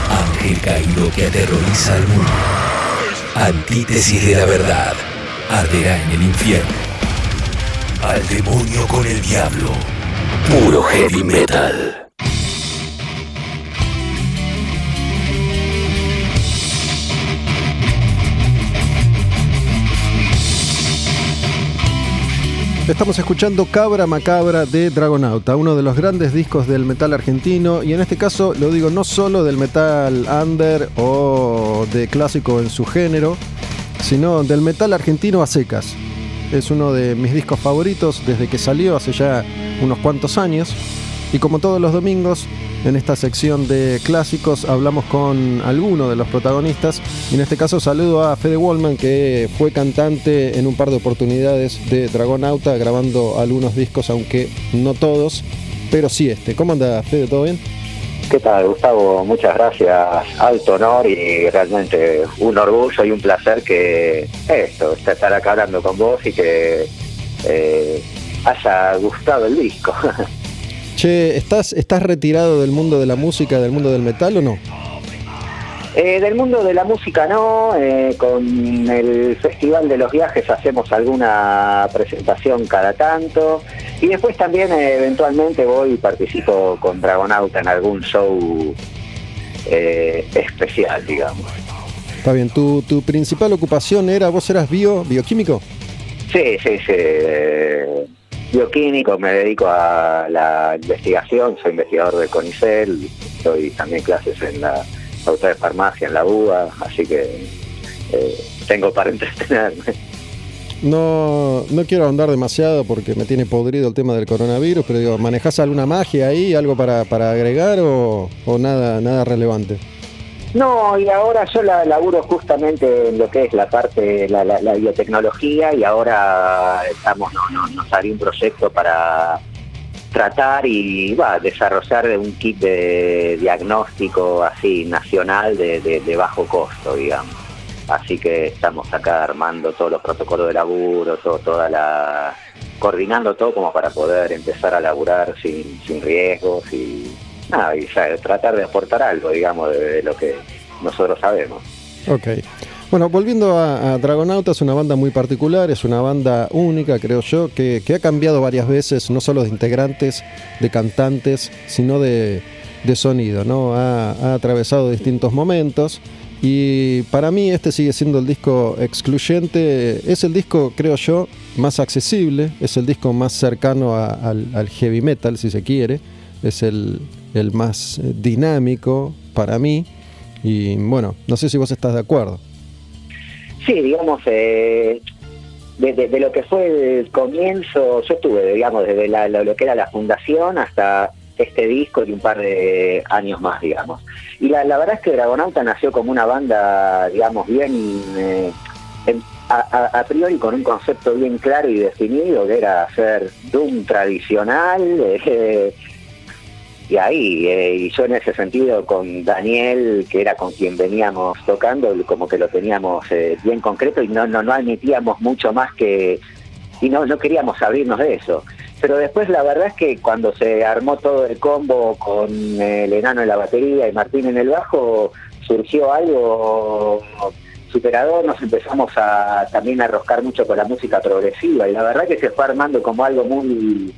B: Ángel caído que aterroriza al mundo. Antítesis de la verdad, arderá en el infierno. Al demonio con el diablo. Puro heavy metal.
A: Estamos escuchando Cabra Macabra de Dragonauta, uno de los grandes discos del metal argentino y en este caso lo digo no solo del metal under o de clásico en su género, sino del metal argentino a secas. Es uno de mis discos favoritos desde que salió hace ya unos cuantos años y como todos los domingos en esta sección de clásicos hablamos con alguno de los protagonistas y en este caso saludo a Fede Wallman que fue cantante en un par de oportunidades de Dragonauta grabando algunos discos aunque no todos, pero sí este. ¿Cómo anda Fede? ¿Todo bien?
C: ¿Qué tal, Gustavo? Muchas gracias. Alto honor y realmente un orgullo y un placer que esto, estar acá hablando con vos y que eh, haya gustado el disco.
A: Che, ¿estás, ¿estás retirado del mundo de la música, del mundo del metal o no?
C: Eh, del mundo de la música no, eh, con el Festival de los Viajes hacemos alguna presentación cada tanto y después también eh, eventualmente voy y participo con Dragonauta en algún show especial, digamos.
A: Está bien, ¿Tu, tu principal ocupación era, vos eras bio, bioquímico?
C: Sí, sí, sí. Bioquímico, me dedico a la investigación, soy investigador de CONICEL, doy también clases en la Facultad de Farmacia, en la UBA, así que eh, tengo para entretenerme.
A: No, no quiero ahondar demasiado porque me tiene podrido el tema del coronavirus, pero digo, ¿manejás alguna magia ahí, algo para, para agregar o, o nada, nada relevante?
C: No, y ahora yo la laburo justamente en lo que es la parte, la, la, la biotecnología y ahora estamos, no, no, nos salió un proyecto para tratar y va, desarrollar un kit de diagnóstico así nacional de, de, bajo costo, digamos. Así que estamos acá armando todos los protocolos de laburo, todo, toda la coordinando todo como para poder empezar a laburar sin, riesgos y nada, y tratar de aportar algo, digamos, de, de lo que nosotros sabemos.
A: Ok. Bueno, volviendo a, a Dragonauta, es una banda muy particular, es una banda única, creo yo, que, que ha cambiado varias veces, no solo de integrantes, de cantantes, sino de, de sonido, ¿no? Ha, ha atravesado distintos momentos. Y para mí este sigue siendo el disco excluyente, es el disco, creo yo, más accesible, es el disco más cercano a- al, al heavy metal, si se quiere, es el, el más eh, dinámico para mí. Y bueno, no sé si vos estás de acuerdo.
C: Sí, digamos, eh, lo que fue el comienzo, yo estuve, digamos, desde lo, que era la fundación hasta este disco y un par de años más, digamos. Y la, la verdad es que Dragonauta nació como una banda, digamos, bien, eh, a priori con un concepto bien claro y definido, que era hacer Doom tradicional, eh, y ahí, eh, y yo en ese sentido con Daniel, que era con quien veníamos tocando, como que lo teníamos eh, bien concreto y no, no, no admitíamos mucho más que, y no, no queríamos abrirnos de eso. Pero después la verdad es que cuando se armó todo el combo con el enano en la batería y Martín en el bajo, surgió algo superador, nos empezamos a también a roscar mucho con la música progresiva y la verdad que se fue armando como algo muy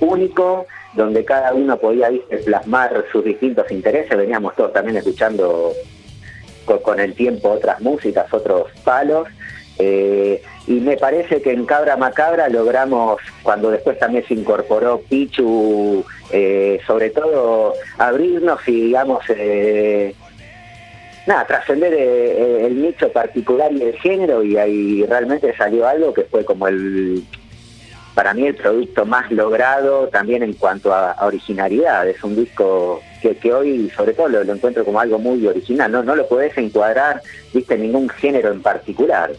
C: único, donde cada uno podía ¿viste, plasmar sus distintos intereses, veníamos todos también escuchando con, el tiempo otras músicas, otros palos, eh, y me parece que en Cabra Macabra logramos, cuando después también se incorporó Pichu, eh, sobre todo abrirnos y digamos... Eh, nada, trascender eh, el nicho particular y el género. Y ahí realmente salió algo que fue como el, para mí el producto más logrado también en cuanto a, originalidad. Es un disco que, hoy sobre todo lo, encuentro como algo muy original, no, no lo podés encuadrar, viste, en ningún género en particular.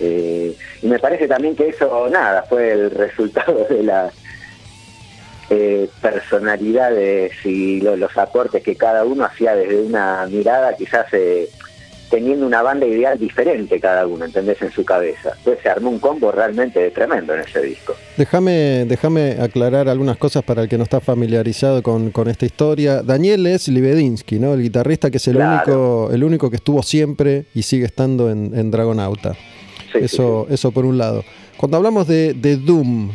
C: Eh, y me parece también que eso, nada, fue el resultado de las eh, personalidades y lo- los aportes que cada uno hacía desde una mirada quizás eh, teniendo una banda ideal diferente cada uno, ¿entendés? En su cabeza. Entonces se armó un combo realmente tremendo en ese disco.
A: Déjame, déjame aclarar algunas cosas para el que no está familiarizado con, con esta historia. Daniel es Libedinsky, ¿no? El guitarrista que es el
C: Claro.
A: único, el único que estuvo siempre y sigue estando en, en Dragonauta.
C: Sí, sí,
A: eso, eso por un lado. Cuando hablamos de, de Doom,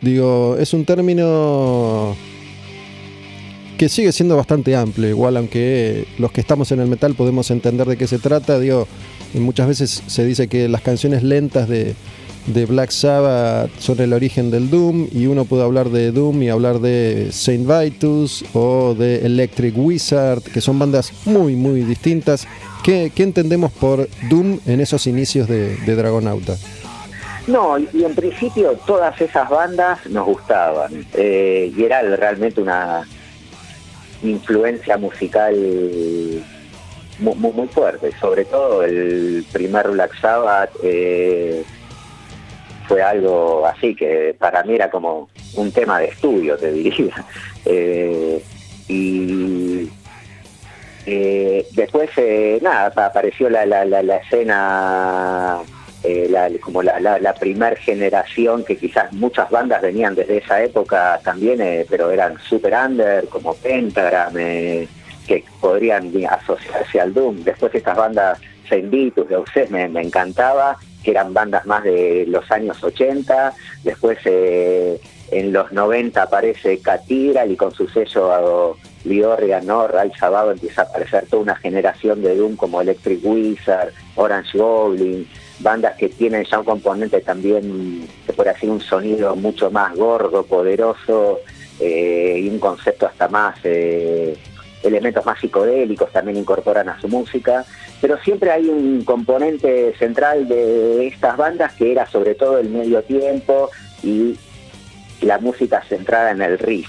A: digo, es un término que sigue siendo bastante amplio, igual aunque los que estamos en el metal podemos entender de qué se trata, digo, muchas veces se dice que las canciones lentas de, de Black Sabbath son el origen del Doom y uno puede hablar de Doom y hablar de Saint Vitus o de Electric Wizard, que son bandas muy, muy distintas. ¿Qué, qué entendemos por Doom en esos inicios de, de Dragonauta?
C: No, y en principio todas esas bandas nos gustaban. eh, y era realmente una influencia musical muy, muy, muy fuerte. Sobre todo el primer Black Sabbath eh, fue algo así que para mí era como un tema de estudio, te diría. Eh, y eh, después, eh, nada, pa- apareció la, la, la, la escena, eh, la- como la, la, la primer generación, que quizás muchas bandas venían desde esa época también, eh, pero eran super under, como Pentagram, eh, que podrían asociarse al Doom. Después estas bandas Saint Vitus, de Obsess, me, encantaba, que eran bandas más de los años 80. Después en los 90 aparece Cathedral y con su sello Liorria, ¿no? Ray Sabado empieza a aparecer toda una generación de Doom como Electric Wizard, Orange Goblin, bandas que tienen ya un componente también, se puede decir, un sonido mucho más gordo, poderoso eh, y un concepto hasta más, eh, elementos más psicodélicos también incorporan a su música, pero siempre hay un componente central de estas bandas que era sobre todo el medio tiempo y la música centrada en el riff.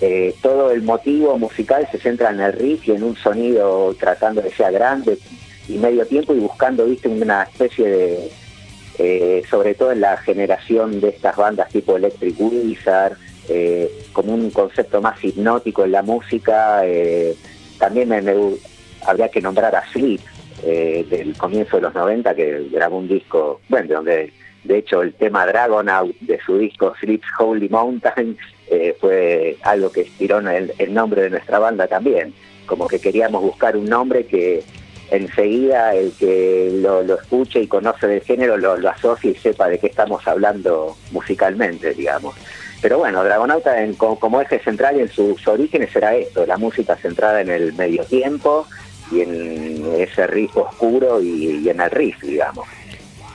C: Eh, todo el motivo musical se centra en el riff y en un sonido tratando de ser grande y medio tiempo y buscando, viste, una especie de, eh, sobre todo en la generación de estas bandas tipo Electric Wizard, eh, como un concepto más hipnótico en la música. eh, también me, habría que nombrar a eh, del comienzo de los 90, que grabó un disco, bueno, de donde de hecho el tema Dragonaut de su disco Sleep's Holy Mountain fue algo que inspiró el, el nombre de nuestra banda también. Como que queríamos buscar un nombre que enseguida el que lo, escuche y conoce del género lo, lo y sepa de qué estamos hablando musicalmente, digamos. Pero bueno, Dragonauta en- co- como eje central en sus orígenes era esto, la música centrada en el medio tiempo y en ese riff oscuro y, en el riff, digamos.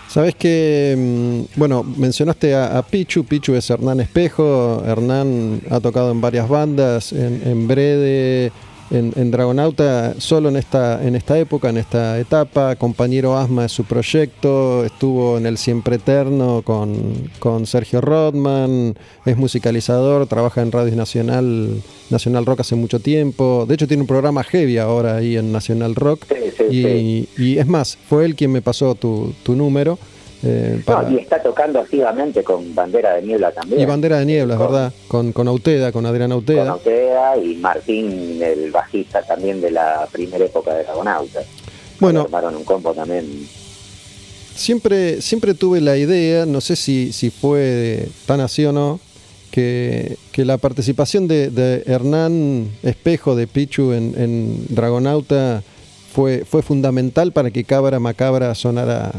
A: Sabes que, mm, bueno, mencionaste a, a Pichu, Pichu es Hernán Espejo, Hernán ha tocado en varias bandas, en, en Brede, en, en Dragonauta, solo en esta, en esta época, en esta etapa, compañero Asma es su proyecto, estuvo en el Siempre Eterno con, con Sergio Rodman, es musicalizador, trabaja en Radio Nacional, Nacional Rock hace mucho tiempo, de hecho tiene un programa heavy ahora ahí en Nacional Rock.
C: Sí, sí, sí.
A: Y, y es más, fue él quien me pasó tu, tu número. Eh, para-
C: No, y está tocando activamente con Bandera de Niebla también.
A: y Bandera de Niebla, es verdad, con, con Auteda, con Adrián
C: Con
A: Auteda.
C: Auteda y Martín, el bajista también de la primera época de Dragonauta.
A: Bueno.
C: Armaron un combo también.
A: Siempre, siempre tuve la idea, no sé si, si fue tan así o no, que, que la participación de, de Hernán Espejo de Pichu en, en Dragonauta fue, fundamental para que Cabra Macabra sonara,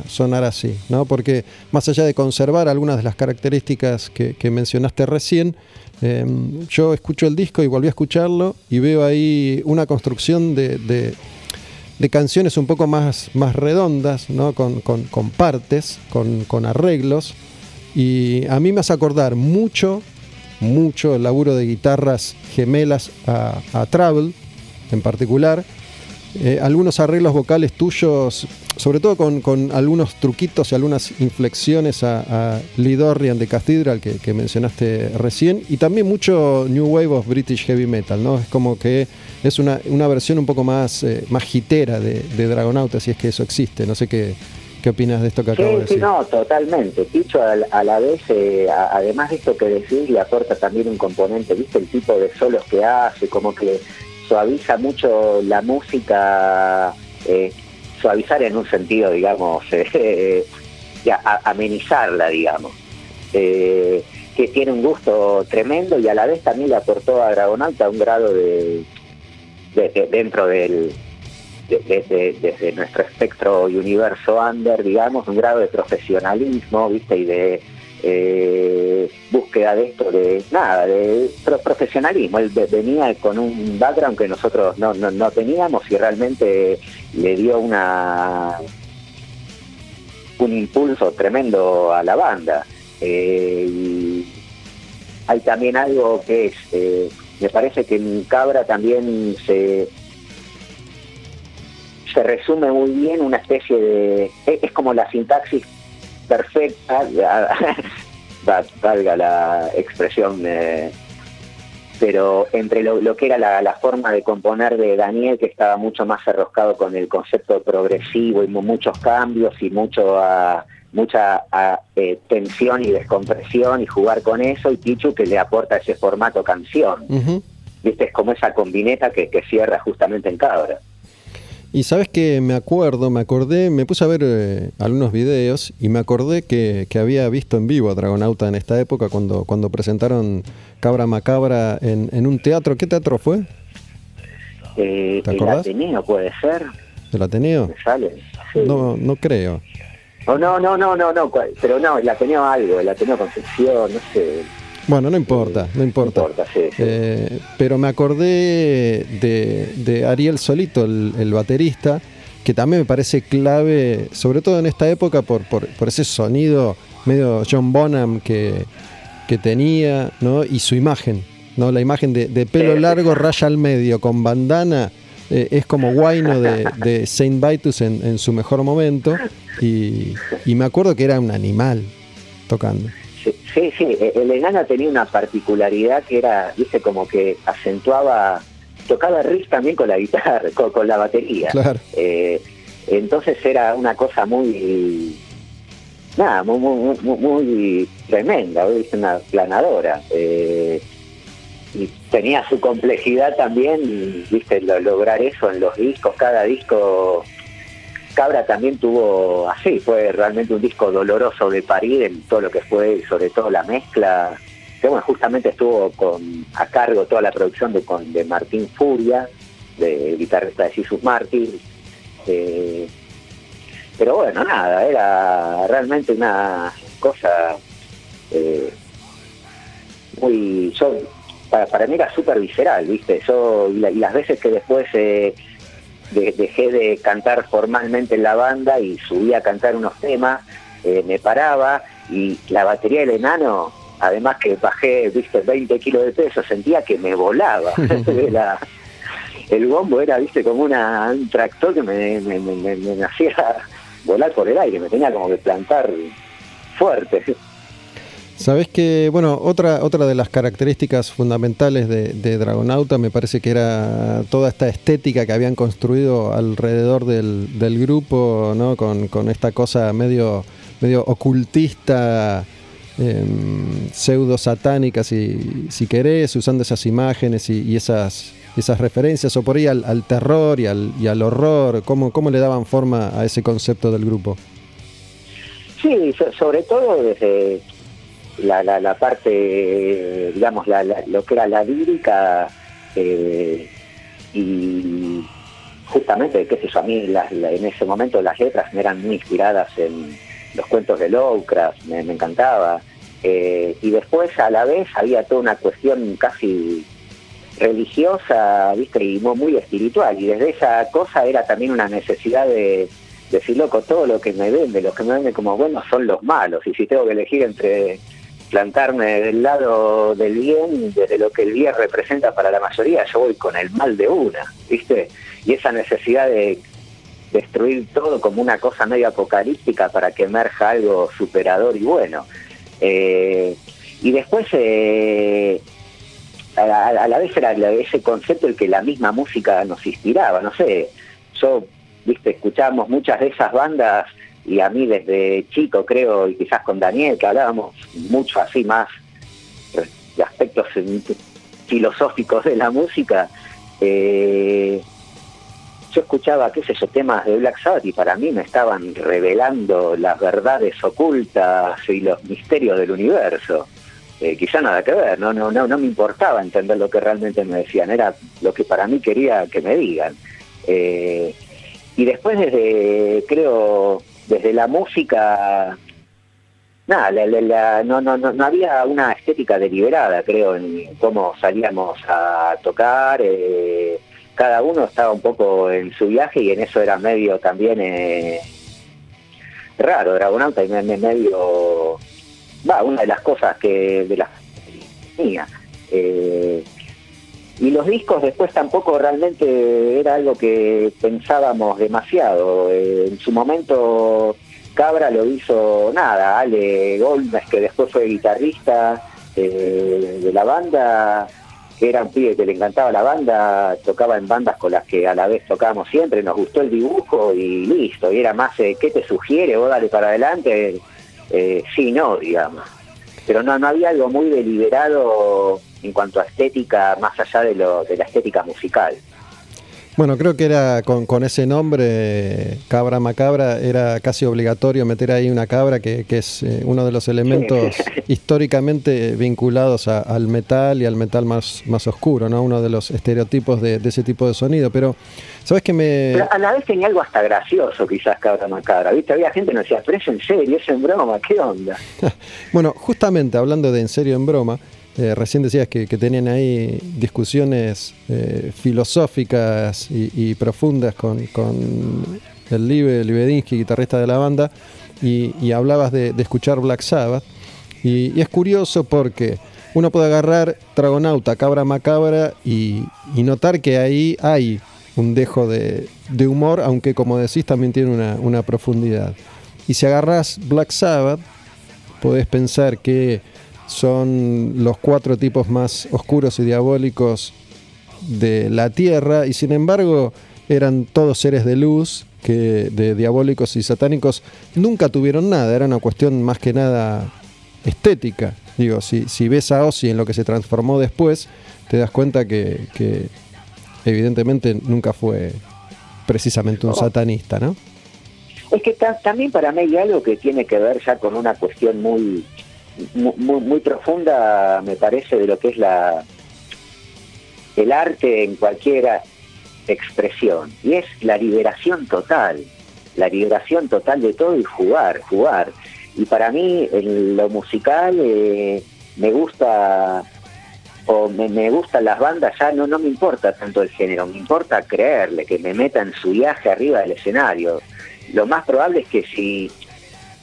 A: así, ¿no? Porque más allá de conservar algunas de las características que, mencionaste recién, eh, yo escucho el disco y volví a escucharlo y veo ahí una construcción de, canciones un poco más, redondas, ¿no? con, partes, con, con arreglos. Y a mí me hace acordar mucho, mucho el laburo de guitarras gemelas a Travel en particular. Eh, algunos arreglos vocales tuyos, sobre todo con, con algunos truquitos y algunas inflexiones a, a Lee Dorian de Cathedral que, que mencionaste recién, y también mucho New Wave of British Heavy Metal, ¿no? Es como que es una, una versión un poco más, eh, más hitera de, de Dragonauta, si es que eso existe. No sé qué, qué opinas de esto que acabo de
C: Sí, sí,
A: decir.
C: no, totalmente. Picho a, a la vez, eh, a- además de esto que decís, le aporta también un componente, ¿viste? El tipo de solos que hace, como que suaviza mucho la música, eh, suavizar en un sentido, digamos, eh, amenizarla, digamos. Eh, que tiene un gusto tremendo y a la vez también le aportó a Dragonauta un grado de, de- de- dentro del de- de- de- desde nuestro espectro y universo under, digamos, un grado de profesionalismo, viste, y de eh, búsqueda de esto, de nada, de pro- profesionalismo. Él ve- venía con un background que nosotros no, no, no teníamos y realmente le dio una un impulso tremendo a la banda. Eh, y hay también algo que es, eh, me parece que en Cabra también se se resume muy bien una especie de es como la sintaxis perfecta va- valga la expresión eh, pero entre lo, lo que era la, la forma de componer de Daniel, que estaba mucho más arroscado con el concepto progresivo y mu- muchos cambios y mucho ah, mucha ah, eh, tensión y descompresión y jugar con eso, y Pichu que le aporta ese formato canción.
A: Ujú.
C: ¿Viste? Es como esa combineta que, que cierra justamente en Cabra.
A: Y sabes que me acuerdo, me acordé, me puse a ver eh, algunos videos y me acordé que, que había visto en vivo a Dragonauta en esta época cuando, cuando presentaron Cabra Macabra en, en un teatro. ¿Qué teatro fue?
C: Eh,
A: ¿Te
C: el
A: acordás?
C: Ateneo puede ser,
A: ¿El Ateneo?
C: me sale. Sí.
A: No, no creo.
C: Oh, no, no, no, no, no, pero no, el Ateneo algo, el Ateneo Concepción, no sé.
A: Bueno, no importa, no importa.
C: No importa, sí, sí.
A: Eh, pero me acordé de, de Ariel Solito, el, el baterista, que también me parece clave, sobre todo en esta época, por, por, por ese sonido medio John Bonham que, que tenía, ¿no? Y su imagen, ¿no? La imagen de, de pelo largo, raya al medio, con bandana, eh, es como Guayno de, de Saint Vitus en, en su mejor momento. Y, y me acuerdo que era un animal tocando.
C: Sí, sí, e- el enano tenía una particularidad que era, viste, como que acentuaba, tocaba riff también con la guitarra, con, con la batería.
A: Claro.
C: Eh, entonces era una cosa muy, nada, muy, muy, muy, muy tremenda, una planadora. Eh, y tenía su complejidad también, viste, lo- lograr eso en los discos, cada disco Cabra también tuvo así, fue realmente un disco doloroso de parir en todo lo que fue, sobre todo la mezcla, que bueno, justamente estuvo con a cargo toda la producción de, con, de Martín Furia, de guitarrista de Jesus Martin. eh, pero bueno, nada, era realmente una cosa eh, muy... Yo, para, para mí era súper visceral, ¿viste? Yo, y, la- y las veces que después... eh, de- dejé de cantar formalmente en la banda y subí a cantar unos temas, eh, me paraba y la batería del enano, además que bajé, viste, 20 kilos de peso, sentía que me volaba. El bombo era, viste, como una, un tractor que me, me, me- me- me hacía volar por el aire, me tenía como que plantar fuerte.
A: Sabes que, bueno, otra, otra de las características fundamentales de, de Dragonauta me parece que era toda esta estética que habían construido alrededor del, del grupo, ¿no? Con, con esta cosa medio, medio ocultista, em, pseudo satánica, si, si querés, usando esas imágenes y, esas, esas referencias, o por ahí al, al terror y al, y al horror, ¿cómo, ¿cómo le daban forma a ese concepto del grupo?
C: Sí, so- sobre todo desde la, la, la parte, digamos, la, la- lo que era la lírica eh, y justamente, qué sé yo, a mí las- la- en ese momento las letras me eran muy inspiradas en los cuentos de Lovecraft, me, encantaba. Eh, y después a la vez había toda una cuestión casi religiosa, viste, y mu- muy espiritual. Y desde esa cosa era también una necesidad de decir, loco, todo lo que me vende, los que me venden como buenos son los malos. Y si tengo que elegir entre plantarme del lado del bien, desde lo que el bien representa para la mayoría, yo voy con el mal de una, ¿viste? Y esa necesidad de destruir todo como una cosa medio apocalíptica para que emerja algo superador y bueno. Eh, y después, eh, a, la, a la vez era ese concepto el que la misma música nos inspiraba, no sé, yo, viste, escuchábamos muchas de esas bandas y a mí desde chico creo, y quizás con Daniel, que hablábamos mucho así más de aspectos filosóficos de la música, eh, yo escuchaba, qué sé yo, temas de Black Sabbath y para mí me estaban revelando las verdades ocultas y los misterios del universo. Eh, quizá nada que ver, no, no, no, no me importaba entender lo que realmente me decían, era lo que para mí quería que me digan. Eh, y después desde, creo, desde la música, nada, no, no, no, no había una estética deliberada, creo, en cómo salíamos a tocar. eh, cada uno estaba un poco en su viaje y en eso era medio también eh, raro, Dragonauta, y me- me- medio, va, una de las cosas que de las mía. Eh, y los discos después tampoco realmente era algo que pensábamos demasiado. Eh, en su momento Cabra lo hizo nada, Ale Golmes, que después fue guitarrista eh, de la banda, era un pibe que le encantaba la banda, tocaba en bandas con las que a la vez tocábamos siempre, nos gustó el dibujo y listo, y era más, eh, ¿qué te sugiere? Vos dale para adelante, eh, sí, no, digamos. Pero no, no había algo muy deliberado en cuanto a estética, más allá de, lo, de la estética musical.
A: Bueno, creo que era con, con ese nombre, Cabra Macabra, era casi obligatorio meter ahí una cabra, que, que es eh, uno de los elementos históricamente vinculados a- al metal y al metal más, más oscuro, ¿no? Uno de los estereotipos de, de ese tipo de sonido. Pero, ¿sabes qué me...?
C: Pero a la vez tenía algo hasta gracioso, quizás, Cabra Macabra. ¿Viste? Había gente que nos decía, pero es en serio, es en broma, ¿qué onda?
A: Bueno, justamente hablando de en serio en broma, eh, recién decías que, tenían ahí discusiones eh, filosóficas y, profundas con, con el Libe Libedinsky, guitarrista de la banda, y, hablabas de, escuchar Black Sabbath. Y, es curioso porque uno puede agarrar Dragonauta, Cabra Macabra y, notar que ahí hay un dejo de, de humor, aunque como decís también tiene una, una profundidad. Y si agarras Black Sabbath, podés pensar que son los cuatro tipos más oscuros y diabólicos de la Tierra y sin embargo eran todos seres de luz que de diabólicos y satánicos nunca tuvieron nada, era una cuestión más que nada estética. Digo, si, si ves a Ozzy en lo que se transformó después, te das cuenta que, que evidentemente nunca fue precisamente un satanista, ¿no?
C: Es que ta- también para mí hay algo que tiene que ver ya con una cuestión muy, mu- muy, muy profunda, me parece, de lo que es la el arte en cualquier expresión. Y es la liberación total, la liberación total de todo y jugar, jugar. Y para mí en lo musical eh, me gusta o me, me gustan las bandas, ya no, no me importa tanto el género, me importa creerle, que me meta en su viaje arriba del escenario. Lo más probable es que si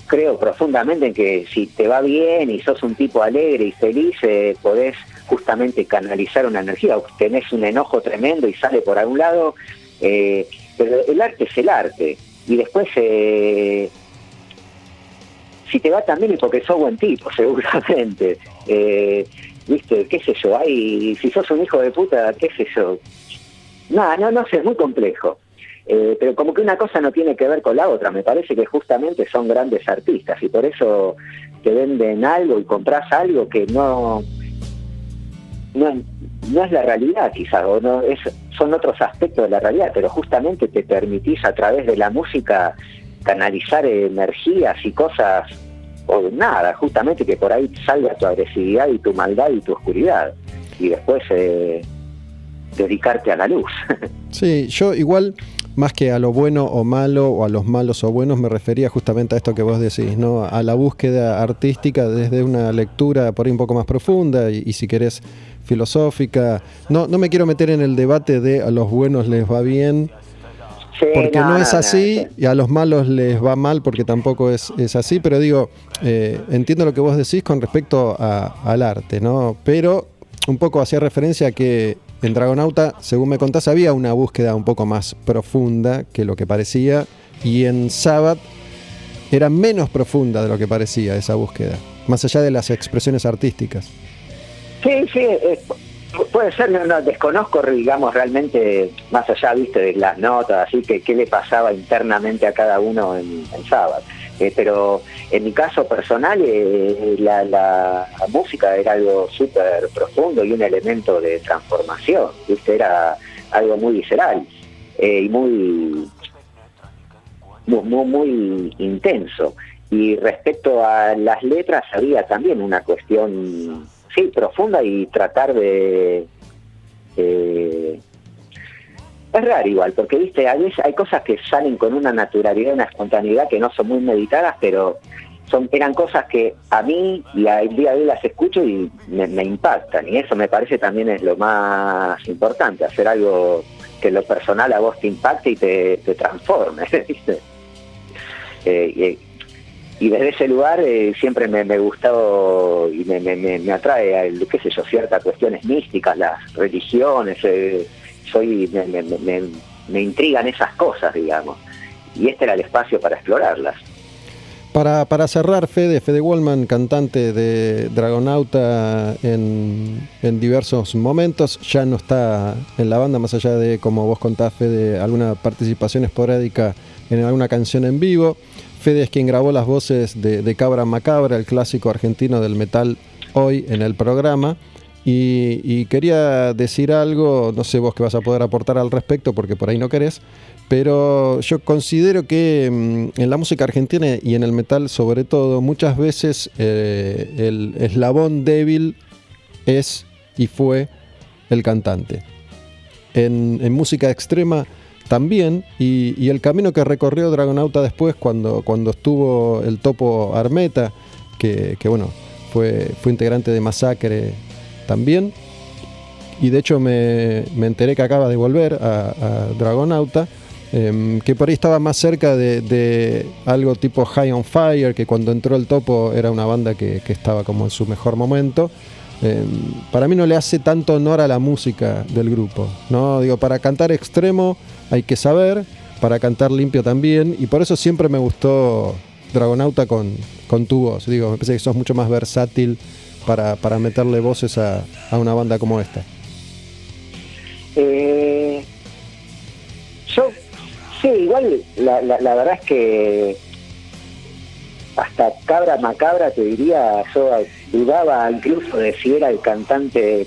C: creo profundamente en que si te va bien y sos un tipo alegre y feliz, eh, podés justamente canalizar una energía, o tenés un enojo tremendo y sale por algún lado, eh, pero el arte es el arte. Y después, eh, si te va también es porque sos buen tipo, seguramente. Eh, Viste, qué sé yo, hay, si sos un hijo de puta, qué sé yo. No, no, no sé, es muy complejo. Eh, pero como que una cosa no tiene que ver con la otra, me parece que justamente son grandes artistas y por eso te venden algo y compras algo que no no, no es la realidad quizás, o no es, son otros aspectos de la realidad, pero justamente te permitís a través de la música canalizar energías y cosas, o nada, justamente que por ahí salga tu agresividad y tu maldad y tu oscuridad, y después eh, dedicarte a la luz.
A: Sí, yo igual, más que a lo bueno o malo, o a los malos o buenos, me refería justamente a esto que vos decís, ¿no? A la búsqueda artística desde una lectura por ahí un poco más profunda y, y si querés filosófica. No, no me quiero meter en el debate de a los buenos les va bien,
C: Sí,
A: porque no, es
C: no,
A: así
C: no,
A: y a los malos les va mal porque tampoco es, es así, pero digo, eh, entiendo lo que vos decís con respecto a- al arte, ¿no? Pero un poco hacía referencia a que en Dragonauta, según me contás, había una búsqueda un poco más profunda que lo que parecía y en Sabbath era menos profunda de lo que parecía esa búsqueda, más allá de las expresiones artísticas.
C: Sí, sí, eh, pu- puede ser, no, no, desconozco, digamos, realmente, más allá, viste, de las notas, así que qué le pasaba internamente a cada uno en, en Sabbath. Eh, pero en mi caso personal, eh, la, la música era algo súper profundo y un elemento de transformación, viste, era algo muy visceral. eh, y muy, muy, muy, intenso. Y respecto a las letras había también una cuestión, sí, profunda y tratar de... es raro igual, porque viste, a veces hay cosas que salen con una naturalidad, una espontaneidad que no son muy meditadas, pero son eran cosas que a mí y al día de hoy las escucho y me, impactan. Y eso me parece también es lo más importante, hacer algo que lo personal a vos te impacte y te, te transforme. Eh, y, desde ese lugar eh, siempre me, me gustó y me, me- me atrae, a, qué sé yo, ciertas cuestiones místicas, las religiones, eh, soy me, me, me- me- intrigan esas cosas, digamos. Y este era el espacio para explorarlas.
A: Para, para cerrar, Fede, Fede Wallman, cantante de Dragonauta en, en diversos momentos, ya no está en la banda, más allá de, como vos contás, Fede, alguna participación esporádica en alguna canción en vivo. Fede es quien grabó las voces de, de Cabra Macabra, el clásico argentino del metal, hoy en el programa. Y, quería decir algo, no sé vos qué vas a poder aportar al respecto, porque por ahí no querés, pero yo considero que mm, en la música argentina y en el metal sobre todo, muchas veces eh, el eslabón débil es y fue el cantante. En, música extrema también, y, y el camino que recorrió Dragonauta después, cuando, cuando estuvo el topo Armeta, que, que, bueno, fue, fue integrante de Masacre también, y de hecho me, me enteré que acaba de volver a, Dragonauta, em, que por ahí estaba más cerca de, algo tipo High on Fire, que cuando entró el topo era una banda que, que estaba como en su mejor momento. Em, para mí no le hace tanto honor a la música del grupo, ¿no? Digo, para cantar extremo hay que saber, para cantar limpio también, y por eso siempre me gustó Dragonauta con, con tu voz. Digo, me parece que sos mucho más versátil para, para meterle voces a, a una banda como esta.
C: Eh, yo, sí, igual la, la, la verdad es que hasta Cabra Macabra te diría, yo dudaba incluso de si era el cantante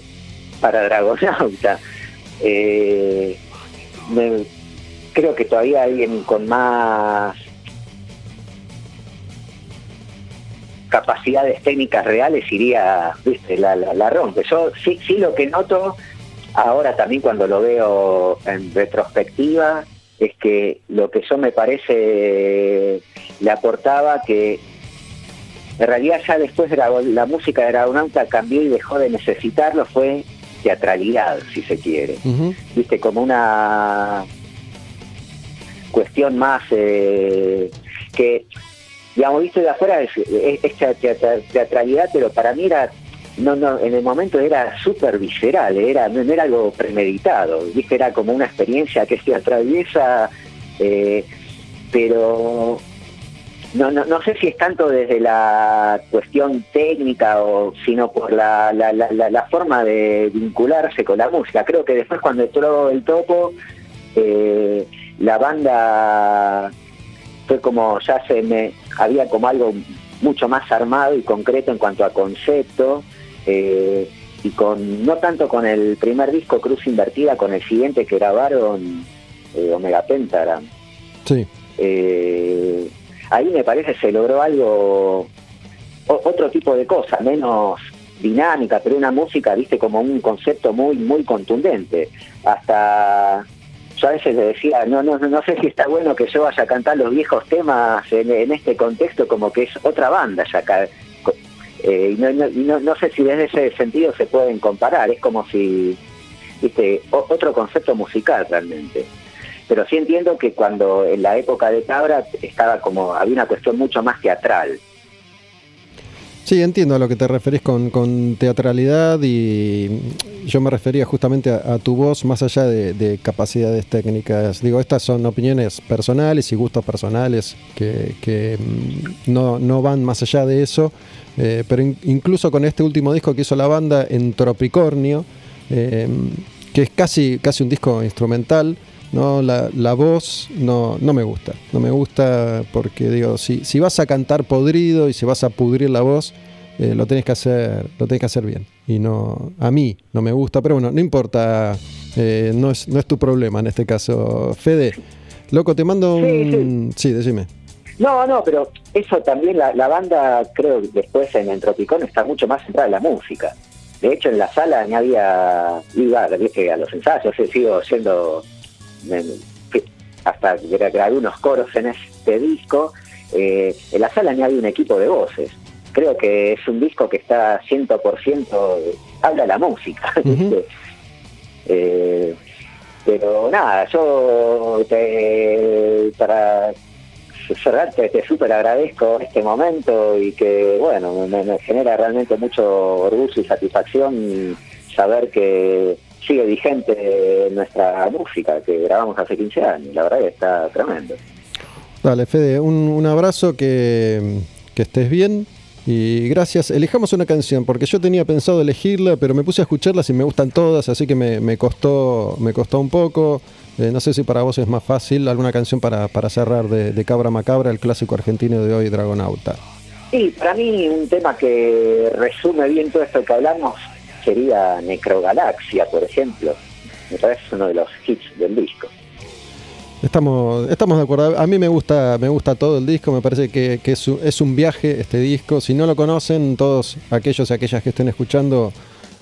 C: para Dragonauta. Eh, me- creo que todavía alguien con más capacidades técnicas reales iría, viste, la, la, la rompe. Yo sí, sí lo que noto ahora también cuando lo veo en retrospectiva es que lo que yo me parece le aportaba que en realidad ya después Drago- la música de Dragonauta cambió y dejó de necesitarlo fue teatralidad si se quiere viste como una cuestión más eh, que digamos viste de afuera es, es- es tea- tea- teatralidad pero para mí era no no en el momento era súper visceral era no, no era algo premeditado viste era como una experiencia que se atraviesa eh, pero no, no, no sé si es tanto desde la cuestión técnica o sino por la- la forma de vincularse con la música. Creo que después cuando entró el topo, eh, la banda fue como ya se me había como algo mucho más armado y concreto en cuanto a concepto eh, y con no tanto con el primer disco Cruz Invertida, con el siguiente que grabaron eh, Omega Pentagram
A: Sí.
C: eh, ahí me parece se logró algo, o- otro tipo de cosa, menos dinámica, pero una música, viste, como un concepto muy, muy contundente. Hasta yo a veces le decía, no, no, no sé si está bueno que yo vaya a cantar los viejos temas en, este contexto, como que es otra banda ya acá. Eh, y no, no- no- sé si desde ese sentido se pueden comparar, es como si, viste, otro concepto musical realmente pero sí entiendo que cuando en la época de Cabra estaba como había una cuestión mucho más teatral
A: Sí, entiendo a lo que te referís con, con teatralidad y yo me refería justamente a, tu voz más allá de, de capacidades técnicas. Digo, estas son opiniones personales y gustos personales que, mm, no, no van más allá de eso, eh, pero in- incluso con este último disco que hizo la banda en Tropicornio, eh, que es casi, casi un disco instrumental, no, la, la voz no, no me gusta. No me gusta porque digo, si, si vas a cantar podrido y si vas a pudrir la voz, eh, lo tenés que hacer, lo tenés que hacer bien. Y no, a mí no me gusta, pero bueno, no importa Eh, no, es, no es tu problema en este caso. Fede, loco, te mando un... Sí, decime.
C: No, no, pero eso también, la, la banda, creo que después en Entropicón está mucho más centrada en la música. De hecho, en la sala ni había, iba a los ensayos, he sido siendo, hasta gra- grabé unos coros en este disco, eh, en la sala ni había un equipo de voces. Creo que es un disco que está 100%, habla la música. Eh, pero nada, yo te, para cerrar te, te súper agradezco este momento y que bueno, me, me genera realmente mucho orgullo y satisfacción saber que sigue vigente nuestra música que grabamos hace 15 años, la verdad que está tremendo.
A: Dale, Fede, un, un abrazo, que, que estés bien. Y gracias. Elijamos una canción, porque yo tenía pensado elegirla, pero me puse a escucharlas y me gustan todas, así que me, me costó, me costó un poco. Eh, no sé si para vos es más fácil alguna canción para, para cerrar de, de Cabra Macabra, el clásico argentino de hoy, Dragonauta.
C: Y para mí un tema que resume bien todo esto que hablamos sería Necrogalaxia, por ejemplo. Me parece uno de los hits del disco.
A: Estamos, estamos de acuerdo. A mí me gusta, me gusta todo el disco. Me parece que, es, un- viaje este disco. Si no lo conocen, todos aquellos y aquellas que estén escuchando,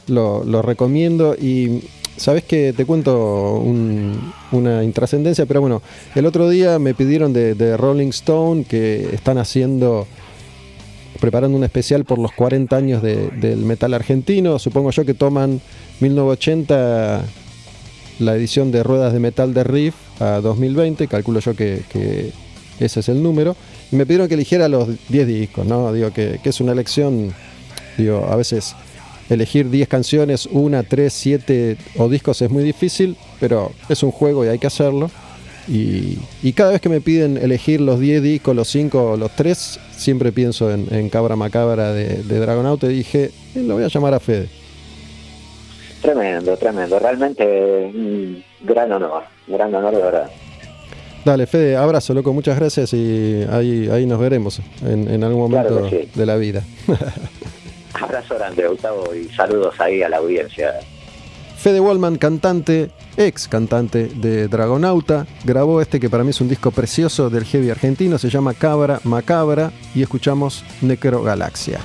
A: lo, lo recomiendo. Y sabes que te cuento un- una intrascendencia, pero bueno, el otro día me pidieron de, de Rolling Stone que están haciendo preparando un especial por los 40 años de- del metal argentino. Supongo yo que toman 1980 la edición de Ruedas de Metal de Riff a 2020, calculo yo que, ese es el número, me pidieron que eligiera los 10 discos, ¿no? Digo que, que es una elección, digo, a veces elegir 10 canciones, una, 3, 7 o discos es muy difícil, pero es un juego y hay que hacerlo. Y, y cada vez que me piden elegir los 10 discos, los 5 o los 3, siempre pienso en, en Cabra Macabra de, de Dragonauta y dije, "Eh, lo voy a llamar a Fede.
C: Tremendo, tremendo. Realmente un gran honor, gran honor de verdad.
A: Dale, Fede, abrazo, loco, muchas gracias y ahí, ahí nos veremos en, en algún momento
C: sí.
A: de la vida.
C: Abrazo grande, Gustavo, y saludos ahí a la audiencia.
A: Fede Wallman, cantante, ex cantante de Dragonauta, grabó este que para mí es un disco precioso del heavy argentino, se llama Cabra Macabra y escuchamos Necro Galaxia.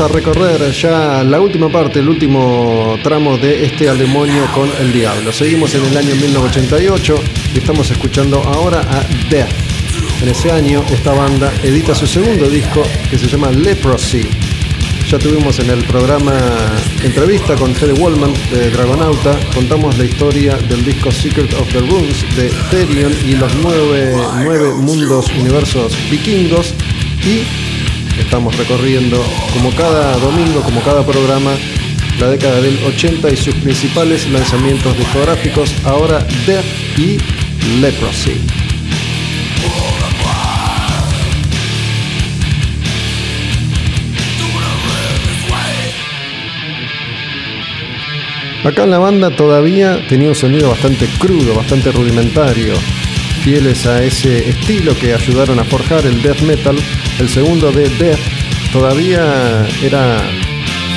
A: A recorrer ya la última parte, el último tramo de este al demonio con el diablo. Seguimos en el año 1988 y estamos escuchando ahora a Death. En ese año esta banda edita su segundo disco que se llama Leprosy. Ya tuvimos en el programa entrevista con Fede Wallman de Dragonauta, contamos la historia del disco Secret of the Runes de Therion y los nueve, nueve mundos universos vikingos y Estamos recorriendo, como cada domingo, como cada programa, la década del 80 y sus principales lanzamientos discográficos, ahora Death y Leprosy. Acá la banda todavía tenía un sonido bastante crudo, bastante rudimentario, fieles a ese estilo que ayudaron a forjar el death metal. El segundo de Death todavía era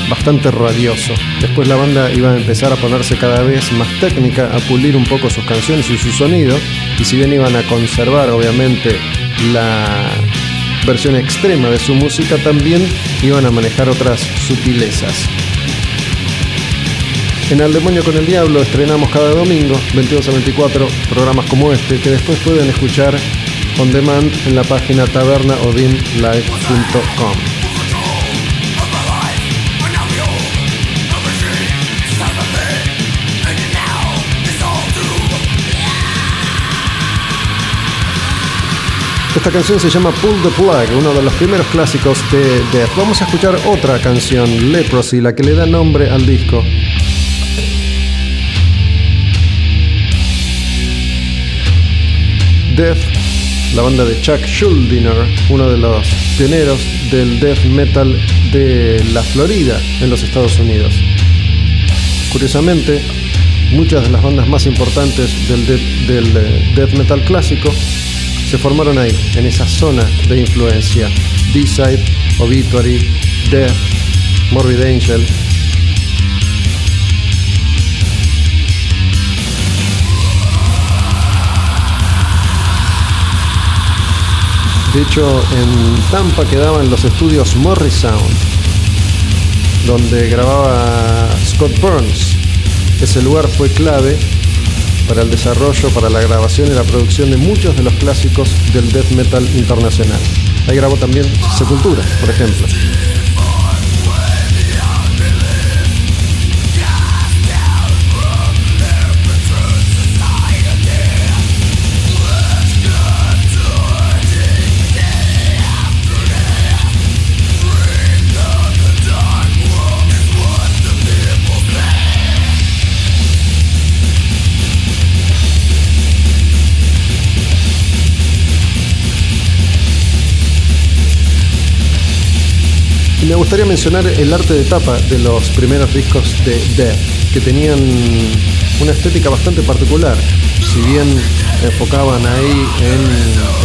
A: bastante radioso. Después la banda iba a empezar a ponerse cada vez más técnica, a pulir un poco sus canciones y su sonido. Y si bien iban a conservar obviamente la versión extrema de su música, también iban a manejar otras sutilezas. En Al Demonio con el Diablo estrenamos cada domingo, 22 a 24, programas como este, que después pueden escuchar on demand en la página tabernaodinlive.com. Esta canción se llama Pull the Plug, uno de los primeros clásicos de Death. Vamos a escuchar otra canción, Leprosy, la que le da nombre al disco. Death, la banda de Chuck Schuldiner, uno de los pioneros del death metal de la Florida en los Estados Unidos. Curiosamente, muchas de las bandas más importantes del, del eh, death metal clásico se formaron ahí, en esa zona de influencia. D-Side, Obituary, Death, Morbid Angel, De hecho, en Tampa quedaban los estudios Morris Sound, donde grababa Scott Burns. Ese lugar fue clave para el desarrollo, para la grabación y la producción de muchos de los clásicos del death metal internacional. Ahí grabó también Sepultura, por ejemplo. Y me gustaría mencionar el arte de tapa de los primeros discos de Death, que tenían una estética bastante particular. Si bien enfocaban ahí en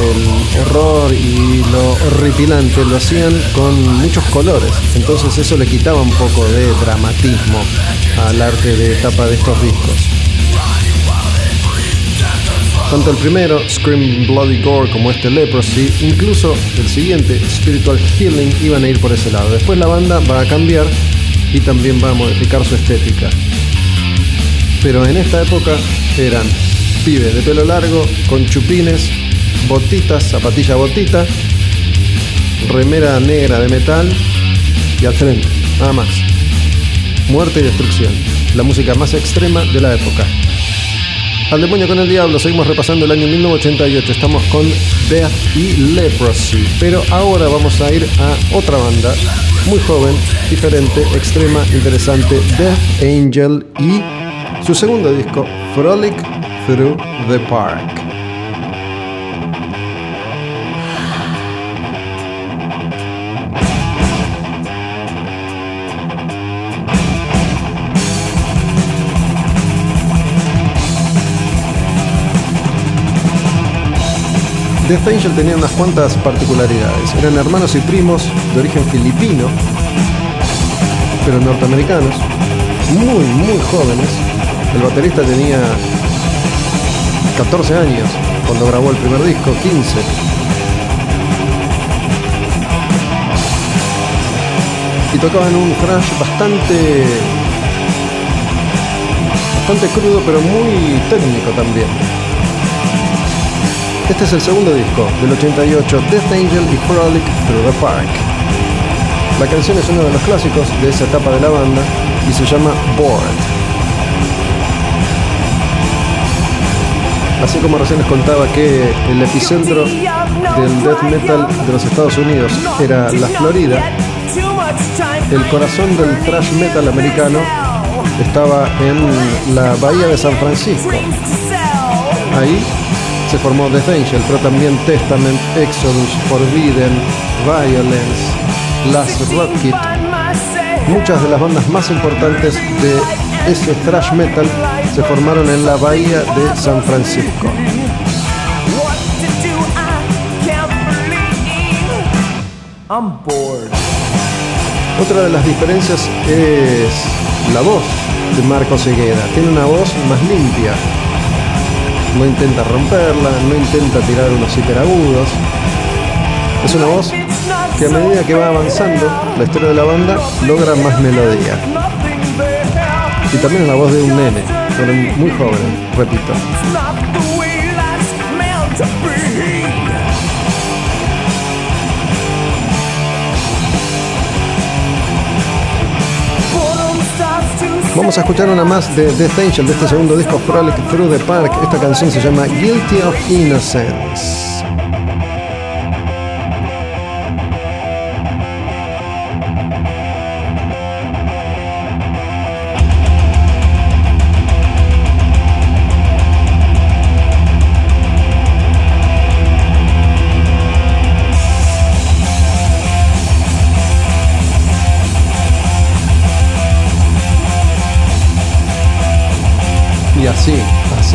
A: el horror y lo horripilante, lo hacían con muchos colores. Entonces eso le quitaba un poco de dramatismo al arte de tapa de estos discos. Tanto el primero, Scream Bloody Gore, como este Leprosy, incluso el siguiente, Spiritual Healing, iban a ir por ese lado. Después la banda va a cambiar y también va a modificar su estética. Pero en esta época eran pibes de pelo largo, con chupines, botitas, zapatilla botita, remera negra de metal y al frente, nada más. Muerte y destrucción, la música más extrema de la época. Al demonio con el diablo, seguimos repasando el año 1988, estamos con Death y Leprosy, pero ahora vamos a ir a otra banda, muy joven, diferente, extrema, interesante, Death Angel y su segundo disco, Frolic Through the Park. Death Angel tenía unas cuantas particularidades. Eran hermanos y primos de origen filipino, pero norteamericanos, muy, muy jóvenes. El baterista tenía 14 años cuando grabó el primer disco, 15. Y tocaban un thrash bastante bastante crudo, pero muy técnico también. Este es el segundo disco del 88, Death Angel y Frolic Through the Park. La canción es uno de los clásicos de esa etapa de la banda y se llama Bored. Así como recién les contaba que el epicentro del death metal de los Estados Unidos era la Florida, el corazón del thrash metal americano estaba en la bahía de San Francisco. Ahí se formó Death Angel, pero también Testament, Exodus, Forbidden, Violence, Last Rocket. Muchas de las bandas más importantes de ese thrash metal se formaron en la bahía de San Francisco. Otra de las diferencias es la voz de Marco Segueda. Tiene una voz más limpia. No intenta romperla, no intenta tirar unos hiperagudos. Es una voz que a medida que va avanzando la historia de la banda logra más melodía. Y también es la voz de un nene, pero muy joven, repito. Vamos a escuchar una más de Death Angel, de este segundo disco Frolic Through the Park. Esta canción se llama Guilty of Innocence.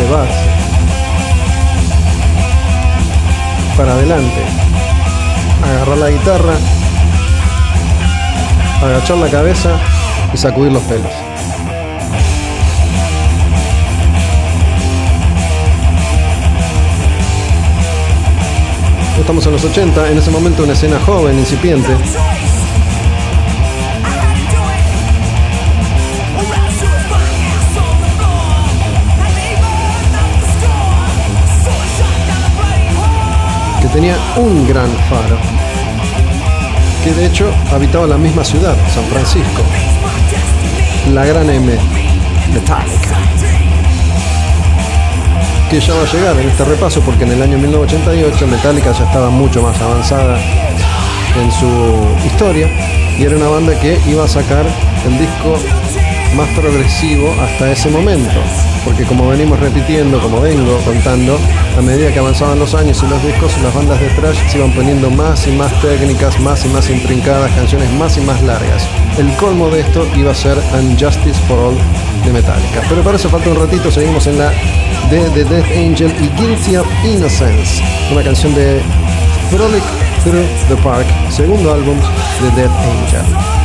A: Cebarse. Para adelante. Agarrar la guitarra, agachar la cabeza y sacudir los pelos. Estamos en los 80, en ese momento una escena joven, incipiente, tenía un gran faro, que de hecho habitaba la misma ciudad, San Francisco, la gran M, Metallica, que ya va a llegar en este repaso porque en el año 1988 Metallica ya estaba mucho más avanzada en su historia y era una banda que iba a sacar el disco más progresivo hasta ese momento. Porque como venimos repitiendo, como vengo contando, a medida que avanzaban los años y los discos, las bandas de thrash se iban poniendo más y más técnicas, más y más intrincadas, canciones más y más largas. El colmo de esto iba a ser Unjustice for All de Metallica. Pero para eso falta un ratito, seguimos en la de The Death Angel y Guilty of Innocence, una canción de Frolic Through the Park, segundo álbum de Death Angel.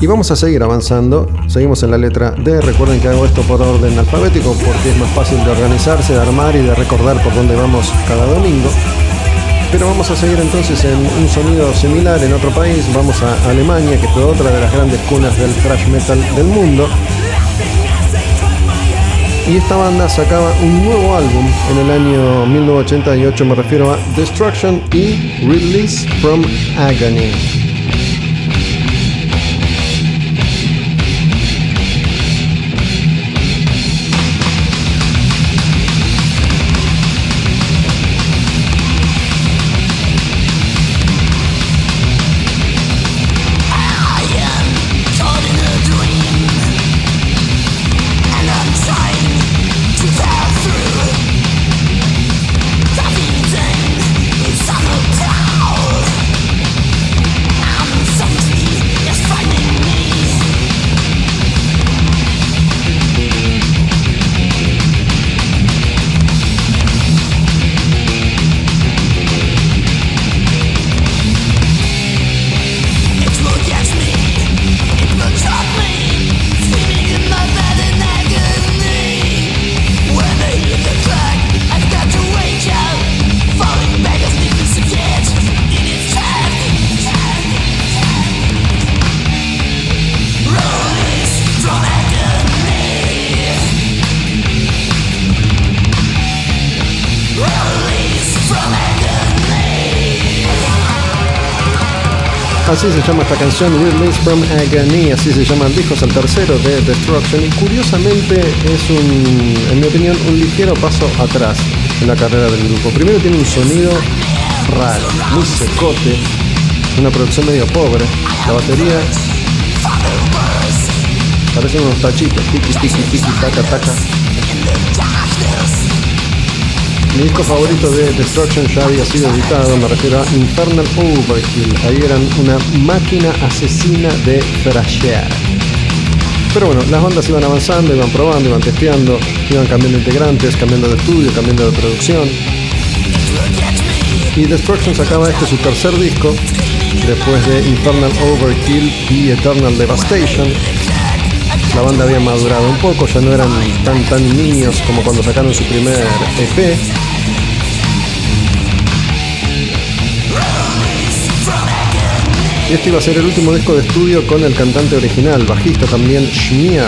A: Y vamos a seguir avanzando. Seguimos en la letra D. Recuerden que hago esto por orden alfabético porque es más fácil de organizarse, de armar y de recordar por dónde vamos cada domingo. Pero vamos a seguir entonces en un sonido similar en otro país. Vamos a Alemania, que fue otra de las grandes cunas del thrash metal del mundo. y esta banda sacaba un nuevo álbum en el año 1988, me refiero a Destruction y Release from Agony. Así se llama esta canción, Release from Agony, así se llama el disco, es el tercero de Destruction y curiosamente es un, en mi opinión, un ligero paso atrás en la carrera del grupo. Primero tiene un sonido raro, muy secote, una producción medio pobre, la batería parecen unos tachitos, tiki tiki tiki, taca taca. Mi disco favorito de Destruction ya había sido editado, me refiero a Infernal Overkill. Ahí eran una máquina asesina de thrashear. Pero bueno, las bandas iban avanzando, iban probando, iban testeando, iban cambiando integrantes, cambiando de estudio, cambiando de producción. Y Destruction sacaba este su tercer disco, después de Infernal Overkill y Eternal Devastation. La banda había madurado un poco, ya no eran tan tan niños como cuando sacaron su primer EP. Este iba a ser el último disco de estudio con el cantante original, bajista también, Schmier.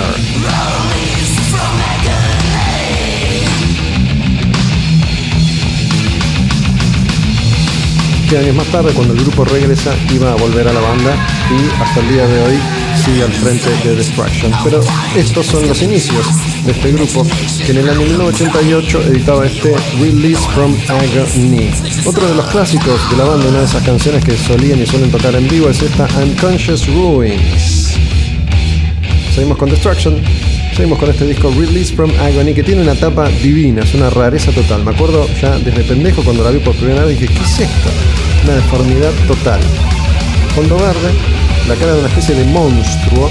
A: Años más tarde, cuando el grupo regresa, iba a volver a la banda y hasta el día de hoy sigue al frente de Destruction. Pero estos son los inicios de este grupo, que en el año 1988 editaba este Release from Agony. Otro de los clásicos de la banda, una de esas canciones que solían y suelen tocar en vivo, es esta Unconscious Ruins. Seguimos con Destruction. Seguimos con este disco Release from Agony que tiene una tapa divina, es una rareza total. Me acuerdo ya desde pendejo cuando la vi por primera vez dije, ¿qué es esto? Una deformidad total. Fondo verde, la cara de una especie de monstruo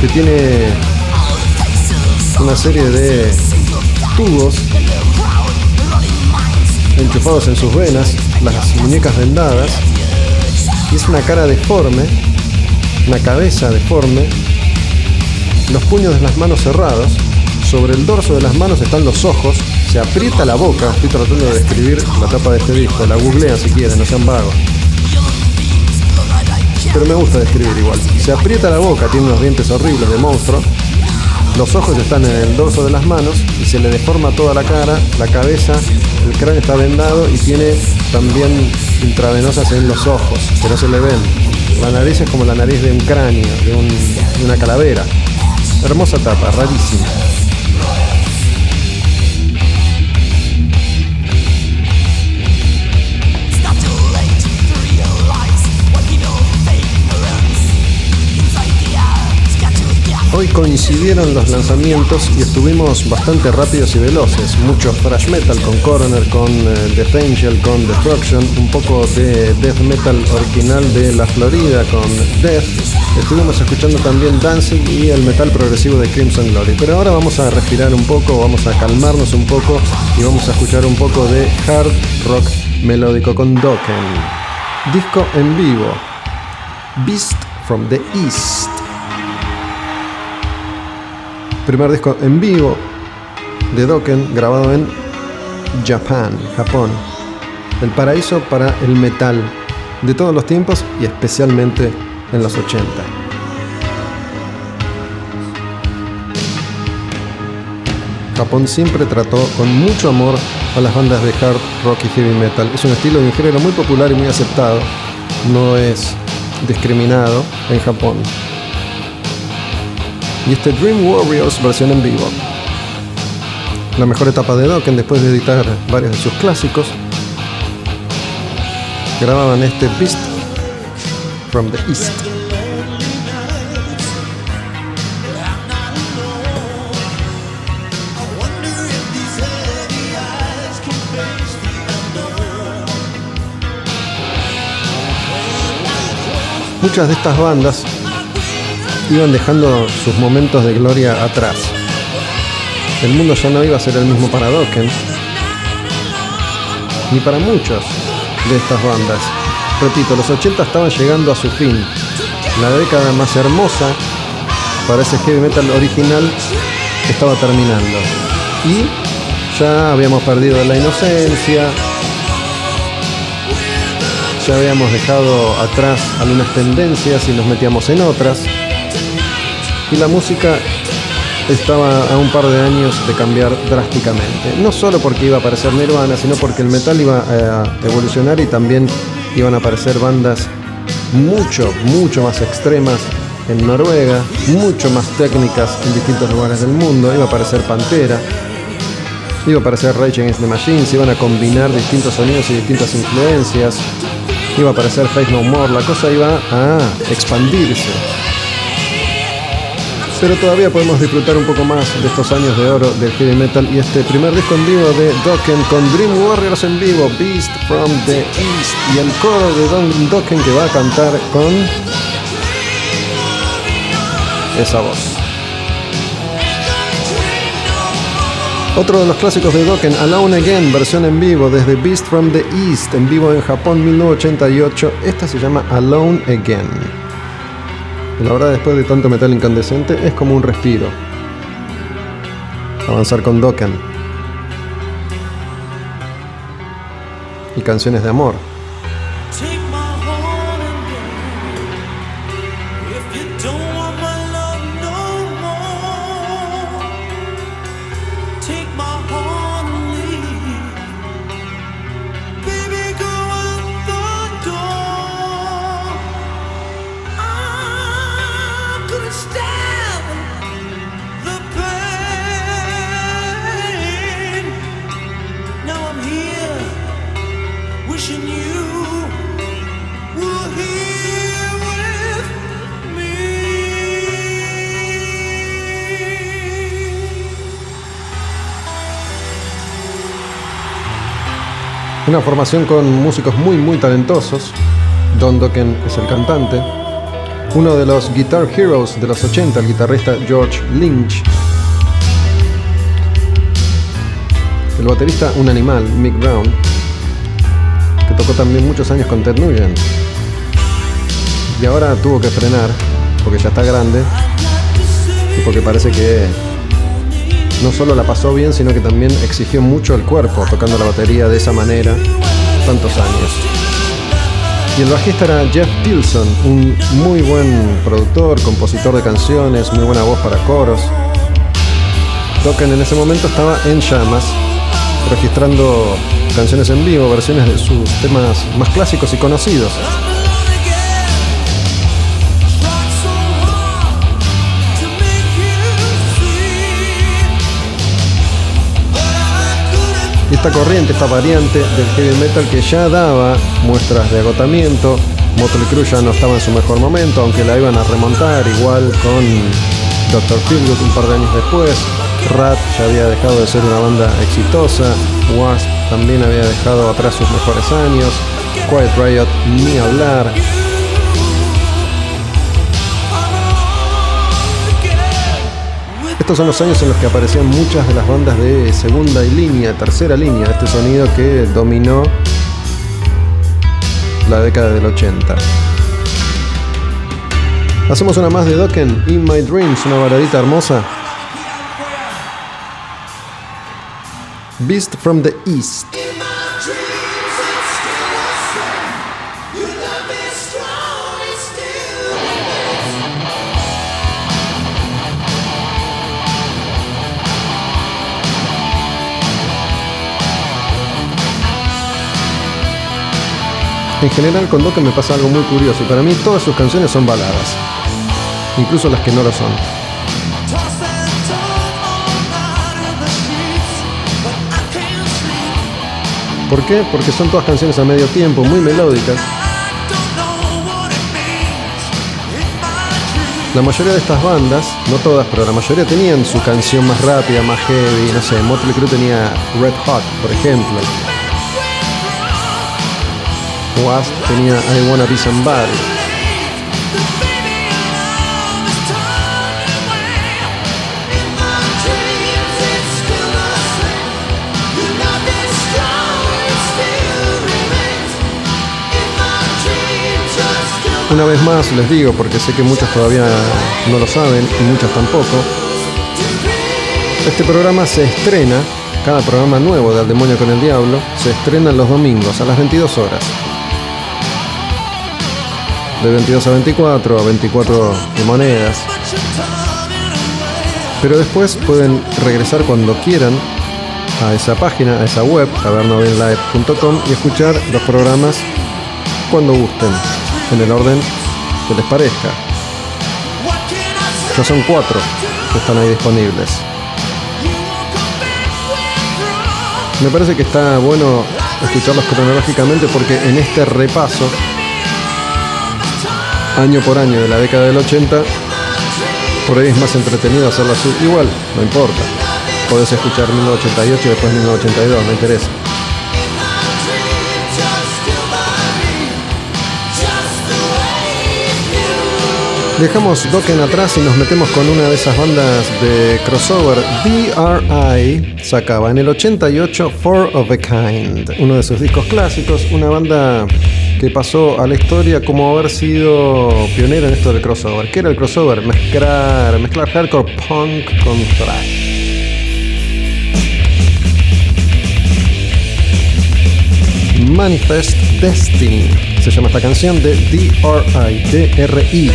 A: que tiene una serie de tubos enchufados en sus venas, las muñecas vendadas, es una cara deforme, una cabeza deforme, los puños de las manos cerrados, sobre el dorso de las manos están los ojos, se aprieta la boca, estoy tratando de describir la tapa de este disco, la googlean si quieren, no sean vagos. Pero me gusta describir igual. Se aprieta la boca, tiene unos dientes horribles de monstruo. Los ojos están en el dorso de las manos y se le deforma toda la cara, la cabeza, el cráneo está vendado y tiene también intravenosas en los ojos, que no se le ven. La nariz es como la nariz de un cráneo, de, un- de una calavera. Hermosa tapa, rarísima. Hoy coincidieron los lanzamientos y estuvimos bastante rápidos y veloces. Mucho thrash metal con Coroner, con eh, Death Angel, con Destruction, un poco de death metal original de la Florida con Death. Estuvimos escuchando también Dancing y el metal progresivo de Crimson Glory. Pero ahora vamos a respirar un poco, vamos a calmarnos un poco y vamos a escuchar un poco de hard rock melódico con Dokken. Disco en vivo. Beast from the East. Primer disco en vivo de Dokken grabado en Japan, Japón. El paraíso para el metal de todos los tiempos y especialmente en los 80. Japón siempre trató con mucho amor a las bandas de hard rock y heavy metal. Es un estilo de género muy popular y muy aceptado. No es discriminado en Japón. Y este Dream Warriors versión en vivo. La mejor etapa de Dokken después de editar varios de sus clásicos. Grababan este Beast from the East. Muchas de estas bandas iban dejando sus momentos de gloria atrás. El mundo ya no iba a ser el mismo para Dokken, ni para muchos de estas bandas. Repito, los 80 estaban llegando a su fin. La década más hermosa para ese heavy metal original estaba terminando. Y ya habíamos perdido la inocencia, ya habíamos dejado atrás algunas tendencias y nos metíamos en otras. Y la música estaba a un par de años de cambiar drásticamente. No solo porque iba a aparecer Nirvana, sino porque el metal iba a evolucionar y también iban a aparecer bandas mucho, mucho más extremas en Noruega, mucho más técnicas en distintos lugares del mundo. Iba a aparecer Pantera, iba a aparecer Rage Against the Machine, se iban a combinar distintos sonidos y distintas influencias. Iba a aparecer Faith No More, la cosa iba a expandirse pero todavía podemos disfrutar un poco más de estos años de oro del heavy metal y este primer disco en vivo de Dokken con Dream Warriors en vivo, Beast from the East y el coro de Don Dokken que va a cantar con esa voz. Otro de los clásicos de Dokken, Alone Again, versión en vivo desde Beast from the East, en vivo en Japón 1988. Esta se llama Alone Again. La verdad, después de tanto metal incandescente, es como un respiro. Avanzar con Dokkan. Y canciones de amor. Una formación con músicos muy muy talentosos. Don Dokken es el cantante. Uno de los Guitar Heroes de los 80, el guitarrista George Lynch. El baterista, un animal, Mick Brown, que tocó también muchos años con Ted Nugent. Y ahora tuvo que frenar, porque ya está grande, y porque parece que no solo la pasó bien, sino que también exigió mucho el cuerpo tocando la batería de esa manera tantos años. Y el bajista era Jeff Pilson, un muy buen productor, compositor de canciones, muy buena voz para coros. Dokken en ese momento estaba en llamas, registrando canciones en vivo, versiones de sus temas más clásicos y conocidos. Esta corriente, esta variante del heavy metal que ya daba muestras de agotamiento. Motley Crue ya no estaba en su mejor momento, aunque la iban a remontar igual con Dr. Feelgood un par de años después. Rat ya había dejado de ser una banda exitosa. Wasp también había dejado atrás sus mejores años. Quiet Riot ni hablar. Estos son los años en los que aparecían muchas de las bandas de segunda y línea, tercera línea, este sonido que dominó la década del 80. Hacemos una más de Dokken, In My Dreams, una baladita hermosa. Beast from the East. En general con Dokken me pasa algo muy curioso para mí todas sus canciones son baladas, incluso las que no lo son. ¿Por qué? Porque son todas canciones a medio tiempo, muy melódicas. La mayoría de estas bandas, no todas, pero la mayoría tenían su canción más rápida, más heavy, no sé, Motley Crue tenía Red Hot, por ejemplo. Wasp tenía I Wanna Be Somebody. Una vez más les digo, porque sé que muchos todavía no lo saben y muchos tampoco, este programa se estrena, cada programa nuevo de Al Demonio con el Diablo, se estrena los domingos a las 22 horas. De 22 a 24, a 24 de monedas. Pero después pueden regresar cuando quieran a esa página, a esa web, tabernovenlive.com y escuchar los programas cuando gusten, en el orden que les parezca. Ya son cuatro que están ahí disponibles. Me parece que está bueno escucharlos cronológicamente porque en este repaso, año por año de la década del 80, por ahí es más entretenido hacerlo así. Igual, no importa. Podés escuchar 1988 y después 1982, no interesa. Dejamos Dokken atrás y nos metemos con una de esas bandas de crossover. DRI sacaba en el 88 Four of a Kind, uno de sus discos clásicos, una banda que pasó a la historia como haber sido pionera en esto del crossover. ¿Qué era el crossover? Mezclar, mezclar hardcore punk con thrash. Manifest Destiny se llama esta canción de DRI, DRI.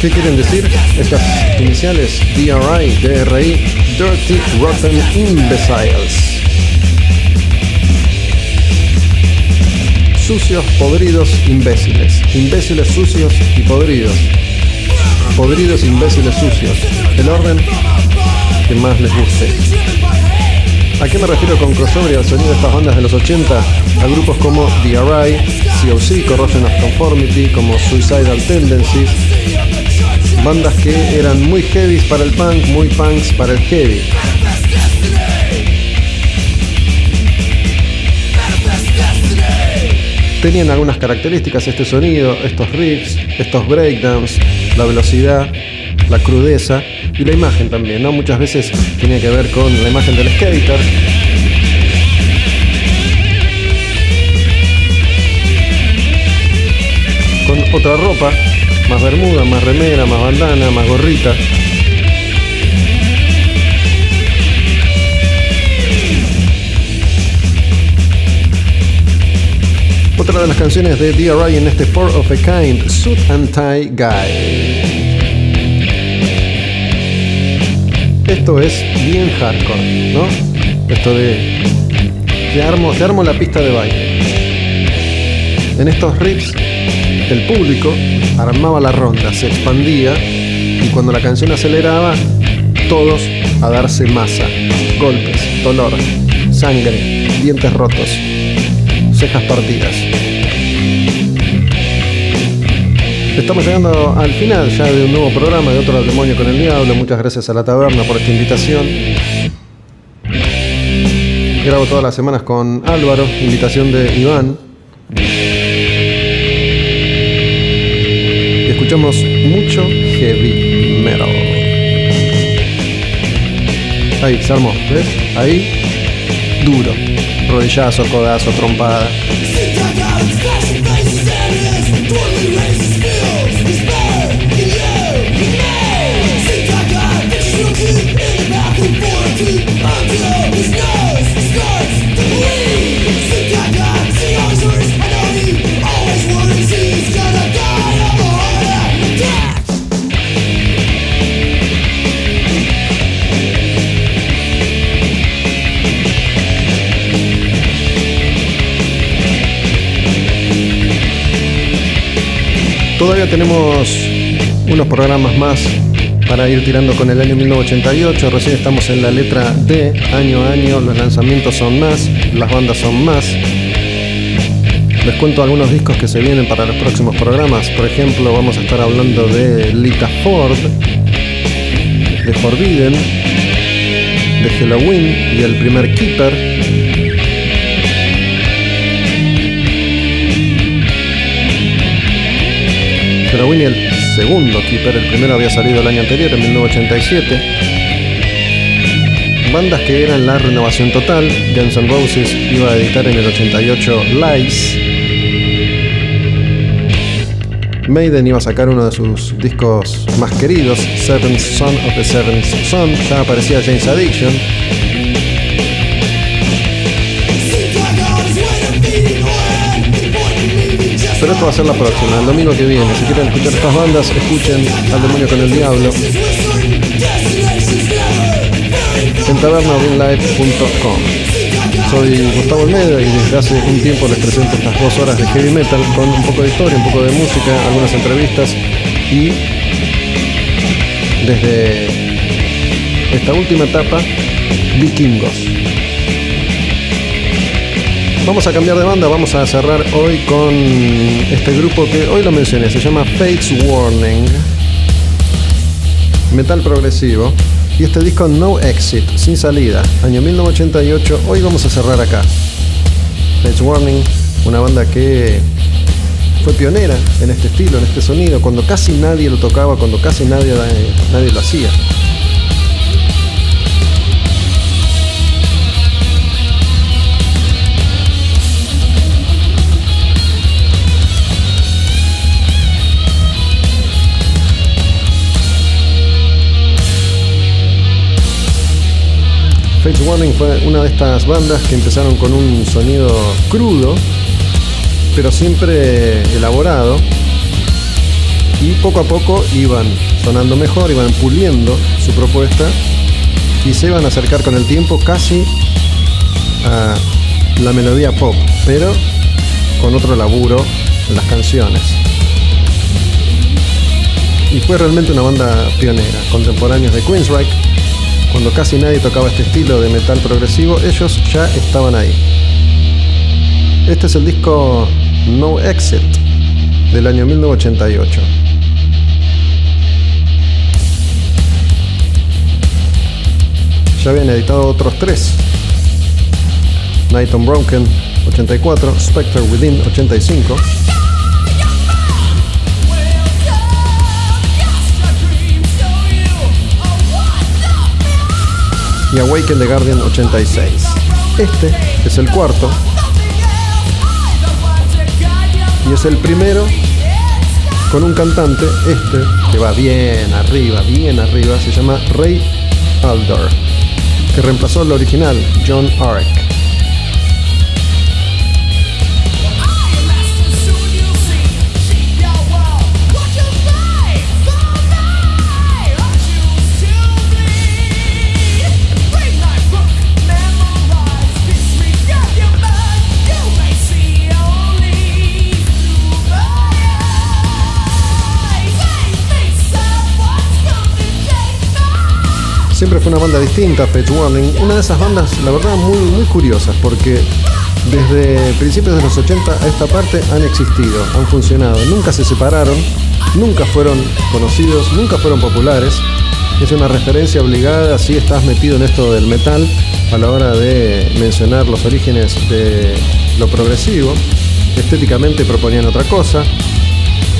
A: ¿Qué quieren decir? Estas iniciales DRI, DRI, Dirty Rotten Imbeciles. Sucios, podridos, imbéciles. Imbéciles, sucios y podridos. Podridos, imbéciles, sucios. El orden que más les guste. ¿A qué me refiero con crossover y al sonido de estas bandas de los 80? A grupos como DRI, COC, Corrosion of Conformity, como Suicidal Tendencies, bandas que eran muy heavies para el punk, muy punks para el heavy. Tenían algunas características este sonido, estos riffs, estos breakdowns, la velocidad, la crudeza y la imagen también, ¿no? Muchas veces tenía que ver con la imagen del skater. Con otra ropa, más bermuda, más remera, más bandana, más gorrita. Otra de las canciones de DRI en este Four of a Kind, Suit and Tie Guy. Esto es bien hardcore, ¿no? Esto de. Te armo, armo la pista de baile. En estos riffs, el público armaba la ronda, se expandía y cuando la canción aceleraba, todos a darse masa, golpes, dolor, sangre, dientes rotos, cejas partidas. Estamos llegando al final ya de un nuevo programa de Otro al Demonio con el Diablo. Muchas gracias a la taberna por esta invitación. Grabo todas las semanas con Álvaro, invitación de Iván. Ahí, se armó, ¿ves? Ahí, duro. Rodillazo, codazo, trompada. Todavía tenemos unos programas más para ir tirando con el año 1988. Recién estamos en la letra D, año a año, los lanzamientos son más, las bandas son más. Les cuento algunos discos que se vienen para los próximos programas. Por ejemplo, vamos a estar hablando de Lita Ford, de Forbidden, de Halloween y el primer Keeper. Y el segundo Keeper, el primero había salido el año anterior, en 1987. Bandas que eran la renovación total. Guns N' Roses iba a editar en el 88 Lies. Maiden iba a sacar uno de sus discos más queridos, Seventh Son of the Seventh Son. Ya aparecía James Addiction. Pero esto va a ser la próxima, el domingo que viene. Si quieren escuchar estas bandas, escuchen Al Demonio con el Diablo en tabernabinlive.com. Soy Gustavo Almeida y desde hace un tiempo les presento estas dos horas de heavy metal con un poco de historia, un poco de música, algunas entrevistas y desde esta última etapa, vikingos. Vamos a cambiar de banda, vamos a cerrar hoy con este grupo que hoy lo mencioné, se llama Fates Warning. Metal progresivo. Y este disco No Exit, sin salida, año 1988. Hoy vamos a cerrar acá. Fates Warning, una banda que fue pionera en este estilo, en este sonido, cuando casi nadie lo tocaba, cuando casi nadie, nadie lo hacía. Fates Warning fue una de estas bandas que empezaron con un sonido crudo, pero siempre elaborado. Y poco a poco iban sonando mejor, iban puliendo su propuesta y se iban a acercar con el tiempo casi a la melodía pop, pero con otro laburo en las canciones. Y fue realmente una banda pionera, contemporáneos de Queensryche, cuando casi nadie tocaba este estilo de metal progresivo, ellos ya estaban ahí. Este es el disco No Exit del año 1988. Ya habían editado otros tres. Night on Broken 84, Spectre Within 85. Y Awaken the Guardian 86. Este es el cuarto y es el primero con un cantante, este que va bien arriba, bien arriba, se llama Ray Aldor, que reemplazó al original, John Ark. Siempre fue una banda distinta, Fates Warning. Una de esas bandas, la verdad, muy, muy curiosas, porque desde principios de los 80 a esta parte han existido, han funcionado. Nunca se separaron, nunca fueron conocidos, nunca fueron populares. Es una referencia obligada si estás metido en esto del metal a la hora de mencionar los orígenes de lo progresivo. Estéticamente proponían otra cosa.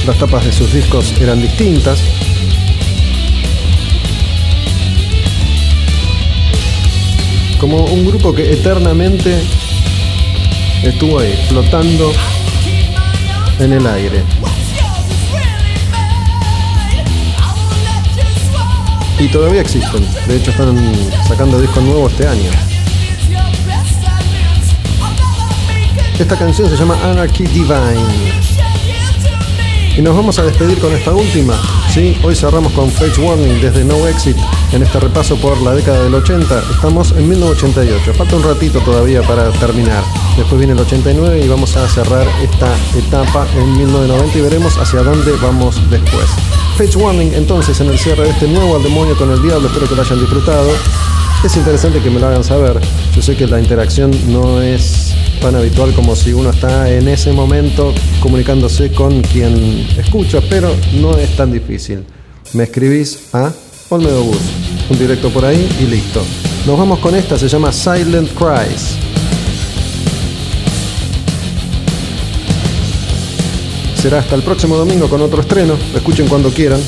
A: Las tapas de sus discos eran distintas. Como un grupo que eternamente estuvo ahí, flotando en el aire. Y todavía existen, de hecho están sacando discos nuevos este año. Esta canción se llama Anarchy Divine. Y nos vamos a despedir con esta última. ¿sí? Hoy cerramos con Fates Warning desde No Exit
D: en este repaso por la década del 80. Estamos en 1988. Falta un ratito todavía para terminar. Después viene el 89 y vamos a cerrar esta etapa en 1990 y veremos hacia dónde vamos después. Fates Warning entonces en el cierre de este nuevo Al Demonio con el Diablo. Espero que lo hayan disfrutado. Es interesante que me lo hagan saber. Yo sé que la interacción no es tan habitual como si uno está en ese momento comunicándose con quien escucha, pero no es tan difícil. Me escribís a Olmedo Bus, un directo por ahí y listo. Nos vamos con esta, se llama Silent Cries. Será hasta el próximo domingo con otro estreno. Escuchen cuando quieran.